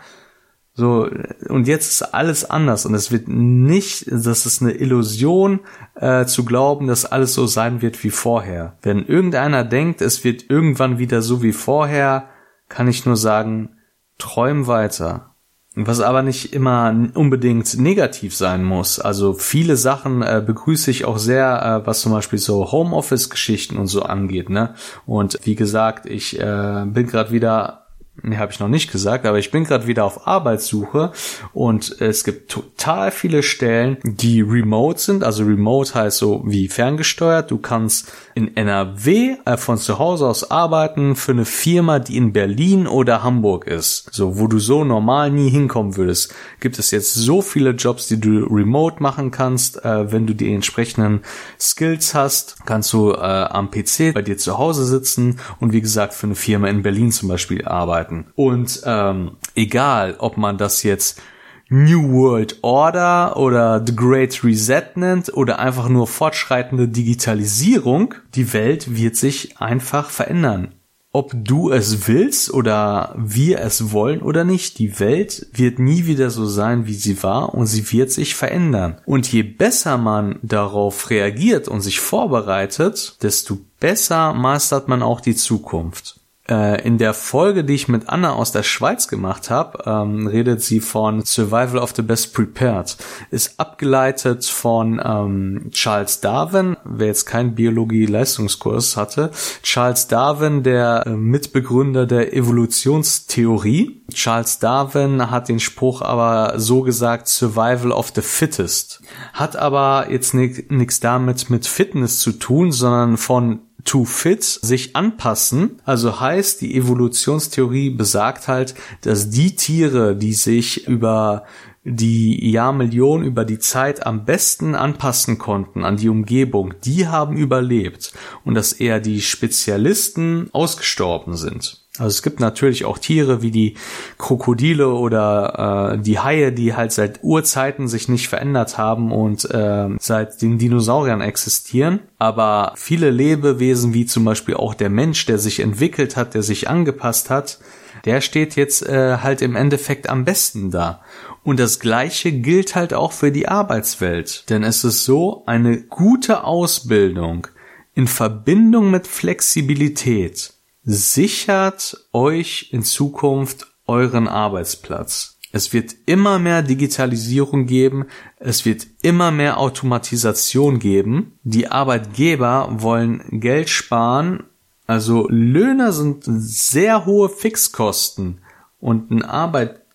So, und jetzt ist alles anders und es wird nicht, das ist eine Illusion äh, zu glauben, dass alles so sein wird wie vorher. Wenn irgendeiner denkt, es wird irgendwann wieder so wie vorher, kann ich nur sagen, träum weiter. Was aber nicht immer unbedingt negativ sein muss. Also viele Sachen äh, begrüße ich auch sehr, äh, was zum Beispiel so Homeoffice-Geschichten und so angeht. Ne? Und wie gesagt, ich äh, bin gerade wieder Nee, habe ich noch nicht gesagt, aber ich bin gerade wieder auf Arbeitssuche und es gibt total viele Stellen, die remote sind. Also remote heißt so wie ferngesteuert. Du kannst in NRW äh, von zu Hause aus arbeiten für eine Firma, die in Berlin oder Hamburg ist. So, wo du so normal nie hinkommen würdest. Gibt es jetzt so viele Jobs, die du remote machen kannst. Äh, wenn du die entsprechenden Skills hast, kannst du äh, am PC bei dir zu Hause sitzen und wie gesagt für eine Firma in Berlin zum Beispiel arbeiten. Und ähm, egal, ob man das jetzt New World Order oder The Great Reset nennt oder einfach nur fortschreitende Digitalisierung, die Welt wird sich einfach verändern. Ob du es willst oder wir es wollen oder nicht, die Welt wird nie wieder so sein, wie sie war und sie wird sich verändern. Und je besser man darauf reagiert und sich vorbereitet, desto besser meistert man auch die Zukunft. Äh, in der Folge, die ich mit Anna aus der Schweiz gemacht habe, ähm, redet sie von Survival of the Best Prepared. Ist abgeleitet von ähm, Charles Darwin, wer jetzt keinen Biologie-Leistungskurs hatte. Charles Darwin, der äh, Mitbegründer der Evolutionstheorie. Charles Darwin hat den Spruch aber so gesagt, Survival of the Fittest. Hat aber jetzt nichts damit mit Fitness zu tun, sondern von to fit, sich anpassen. Also heißt, die Evolutionstheorie besagt halt, dass die Tiere, die sich über die Jahrmillionen über die Zeit am besten anpassen konnten an die Umgebung, die haben überlebt und dass eher die Spezialisten ausgestorben sind. Also es gibt natürlich auch Tiere wie die Krokodile oder äh, die Haie, die halt seit Urzeiten sich nicht verändert haben und äh, seit den Dinosauriern existieren. Aber viele Lebewesen, wie zum Beispiel auch der Mensch, der sich entwickelt hat, der sich angepasst hat, der steht jetzt äh, halt im Endeffekt am besten da. Und das Gleiche gilt halt auch für die Arbeitswelt. Denn es ist so, eine gute Ausbildung in Verbindung mit Flexibilität sichert euch in Zukunft euren Arbeitsplatz. Es wird immer mehr Digitalisierung geben, es wird immer mehr Automatisation geben. Die Arbeitgeber wollen Geld sparen, also Löhne sind sehr hohe Fixkosten und ein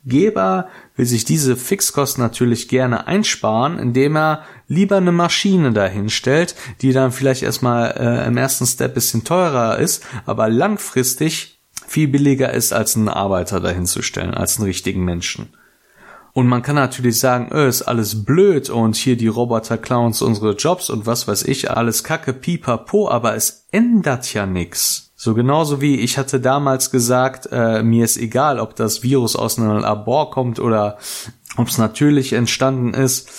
Arbeitgeber will sich diese Fixkosten natürlich gerne einsparen, indem er lieber eine Maschine dahinstellt, die dann vielleicht erstmal äh, im ersten Step bisschen teurer ist, aber langfristig viel billiger ist, als einen Arbeiter dahinzustellen, als einen richtigen Menschen. Und man kann natürlich sagen, öh, ist alles blöd und hier die Roboter klauen uns unsere Jobs und was weiß ich, alles kacke, pipapo, aber es ändert ja nix. So genauso wie ich hatte damals gesagt, äh, mir ist egal, ob das Virus aus einem Labor kommt oder ob es natürlich entstanden ist,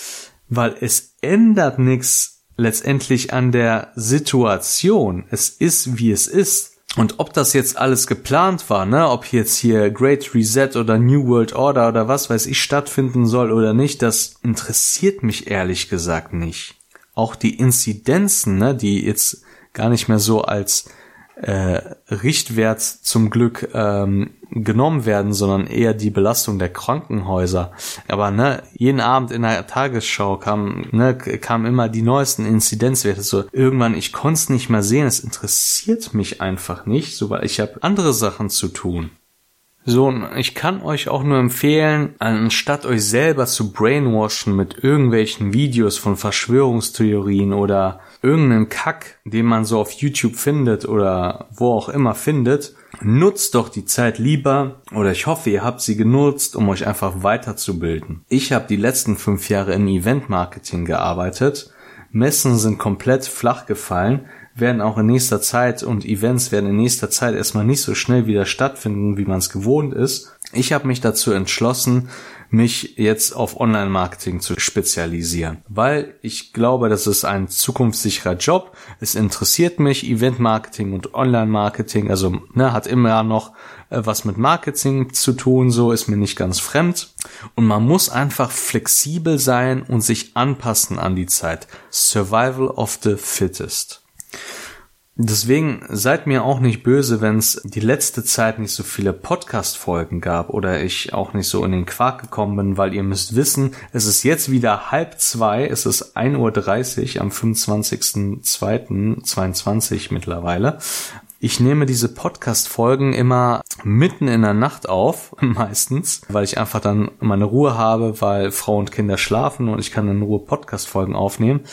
weil es ändert nichts letztendlich an der Situation. Es ist, wie es ist. Und ob das jetzt alles geplant war, ne, ob jetzt hier Great Reset oder New World Order oder was weiß ich stattfinden soll oder nicht, das interessiert mich ehrlich gesagt nicht. Auch die Inzidenzen, ne, die jetzt gar nicht mehr so als äh, Richtwert zum Glück ähm, genommen werden, sondern eher die Belastung der Krankenhäuser. Aber ne, jeden Abend in der Tagesschau kam, ne, kam immer die neuesten Inzidenzwerte. So irgendwann, ich konnte es nicht mehr sehen. Es interessiert mich einfach nicht, so weil ich habe andere Sachen zu tun. So, ich kann euch auch nur empfehlen, anstatt euch selber zu brainwashen mit irgendwelchen Videos von Verschwörungstheorien oder irgendeinen Kack, den man so auf YouTube findet oder wo auch immer findet, nutzt doch die Zeit lieber oder ich hoffe, ihr habt sie genutzt, um euch einfach weiterzubilden. Ich habe die letzten fünf Jahre im Event-Marketing gearbeitet. Messen sind komplett flach gefallen, werden auch in nächster Zeit und Events werden in nächster Zeit erstmal nicht so schnell wieder stattfinden, wie man es gewohnt ist. Ich habe mich dazu entschlossen, mich jetzt auf Online-Marketing zu spezialisieren, weil ich glaube, das ist ein zukunftssicherer Job. Es interessiert mich, Event-Marketing und Online-Marketing, also ne, hat immer noch äh, was mit Marketing zu tun, so ist mir nicht ganz fremd. Und man muss einfach flexibel sein und sich anpassen an die Zeit. Survival of the fittest. Deswegen seid mir auch nicht böse, wenn es die letzte Zeit nicht so viele Podcast-Folgen gab oder ich auch nicht so in den Quark gekommen bin, weil ihr müsst wissen, es ist jetzt wieder halb zwei, es ist 1.30 Uhr am 25.02.22 mittlerweile. Ich nehme diese Podcast-Folgen immer mitten in der Nacht auf, meistens, weil ich einfach dann meine Ruhe habe, weil Frau und Kinder schlafen und ich kann in Ruhe Podcast-Folgen aufnehmen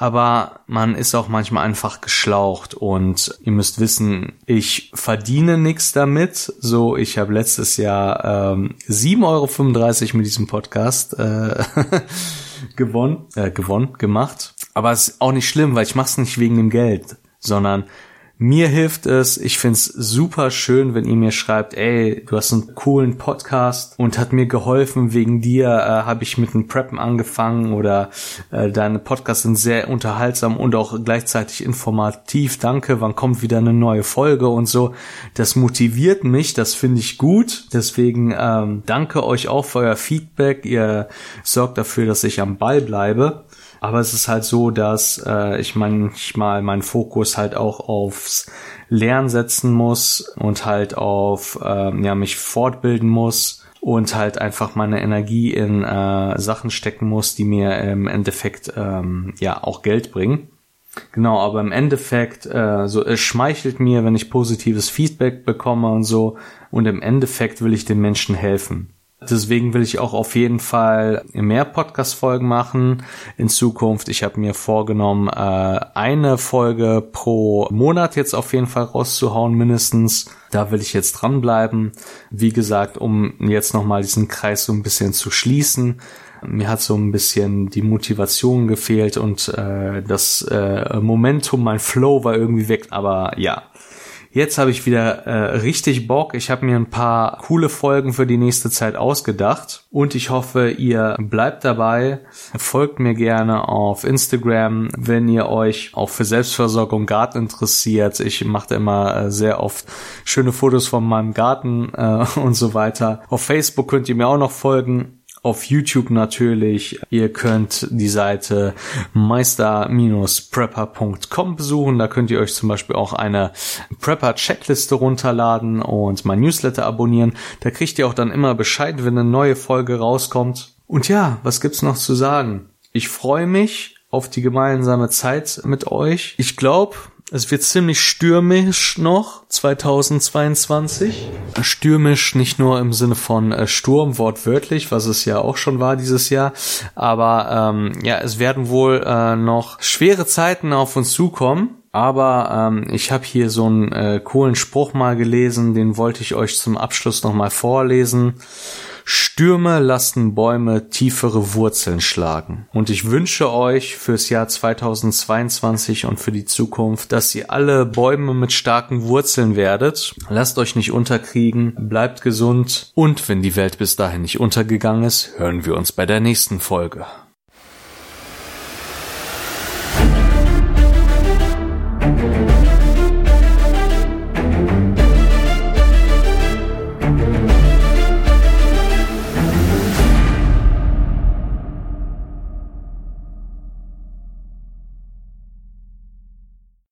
aber man ist auch manchmal einfach geschlaucht und ihr müsst wissen, ich verdiene nichts damit. So, ich habe letztes Jahr ähm, 7,35 Euro mit diesem Podcast äh, gewonnen, äh, gewonnen, gemacht. Aber es ist auch nicht schlimm, weil ich mache es nicht wegen dem Geld, sondern mir hilft es, ich find's super schön, wenn ihr mir schreibt, ey, du hast einen coolen Podcast und hat mir geholfen, wegen dir äh, habe ich mit dem Preppen angefangen oder äh, deine Podcasts sind sehr unterhaltsam und auch gleichzeitig informativ. Danke, wann kommt wieder eine neue Folge und so. Das motiviert mich, das finde ich gut. Deswegen ähm, danke euch auch für euer Feedback. Ihr sorgt dafür, dass ich am Ball bleibe. Aber es ist halt so, dass äh, ich manchmal meinen Fokus halt auch aufs Lernen setzen muss und halt auf äh, ja mich fortbilden muss und halt einfach meine Energie in äh, Sachen stecken muss, die mir im Endeffekt ähm, ja auch Geld bringen. Genau, aber im Endeffekt, äh, so es schmeichelt mir, wenn ich positives Feedback bekomme und so. Und im Endeffekt will ich den Menschen helfen. Deswegen will ich auch auf jeden Fall mehr Podcast-Folgen machen in Zukunft. Ich habe mir vorgenommen, äh, eine Folge pro Monat jetzt auf jeden Fall rauszuhauen, mindestens. Da will ich jetzt dranbleiben. Wie gesagt, um jetzt nochmal diesen Kreis so ein bisschen zu schließen. Mir hat so ein bisschen die Motivation gefehlt und äh, das äh, Momentum, mein Flow war irgendwie weg. Aber ja, Jetzt habe ich wieder äh, richtig Bock. Ich habe mir ein paar coole Folgen für die nächste Zeit ausgedacht und ich hoffe, ihr bleibt dabei. Folgt mir gerne auf Instagram, wenn ihr euch auch für Selbstversorgung Garten interessiert. Ich mache immer äh, sehr oft schöne Fotos von meinem Garten äh, und so weiter. Auf Facebook könnt ihr mir auch noch folgen auf YouTube natürlich. Ihr könnt die Seite meister-prepper.com besuchen. Da könnt ihr euch zum Beispiel auch eine Prepper-Checkliste runterladen und mein Newsletter abonnieren. Da kriegt ihr auch dann immer Bescheid, wenn eine neue Folge rauskommt. Und ja, was gibt's noch zu sagen? Ich freue mich auf die gemeinsame Zeit mit euch. Ich glaube, es wird ziemlich stürmisch noch 2022. Stürmisch nicht nur im Sinne von äh, Sturm wortwörtlich, was es ja auch schon war dieses Jahr, aber ähm, ja, es werden wohl äh, noch schwere Zeiten auf uns zukommen. Aber ähm, ich habe hier so einen äh, coolen Spruch mal gelesen, den wollte ich euch zum Abschluss nochmal vorlesen. Stürme lassen Bäume tiefere Wurzeln schlagen. Und ich wünsche euch fürs Jahr 2022 und für die Zukunft, dass ihr alle Bäume mit starken Wurzeln werdet. Lasst euch nicht unterkriegen, bleibt gesund und wenn die Welt bis dahin nicht untergegangen ist, hören wir uns bei der nächsten Folge.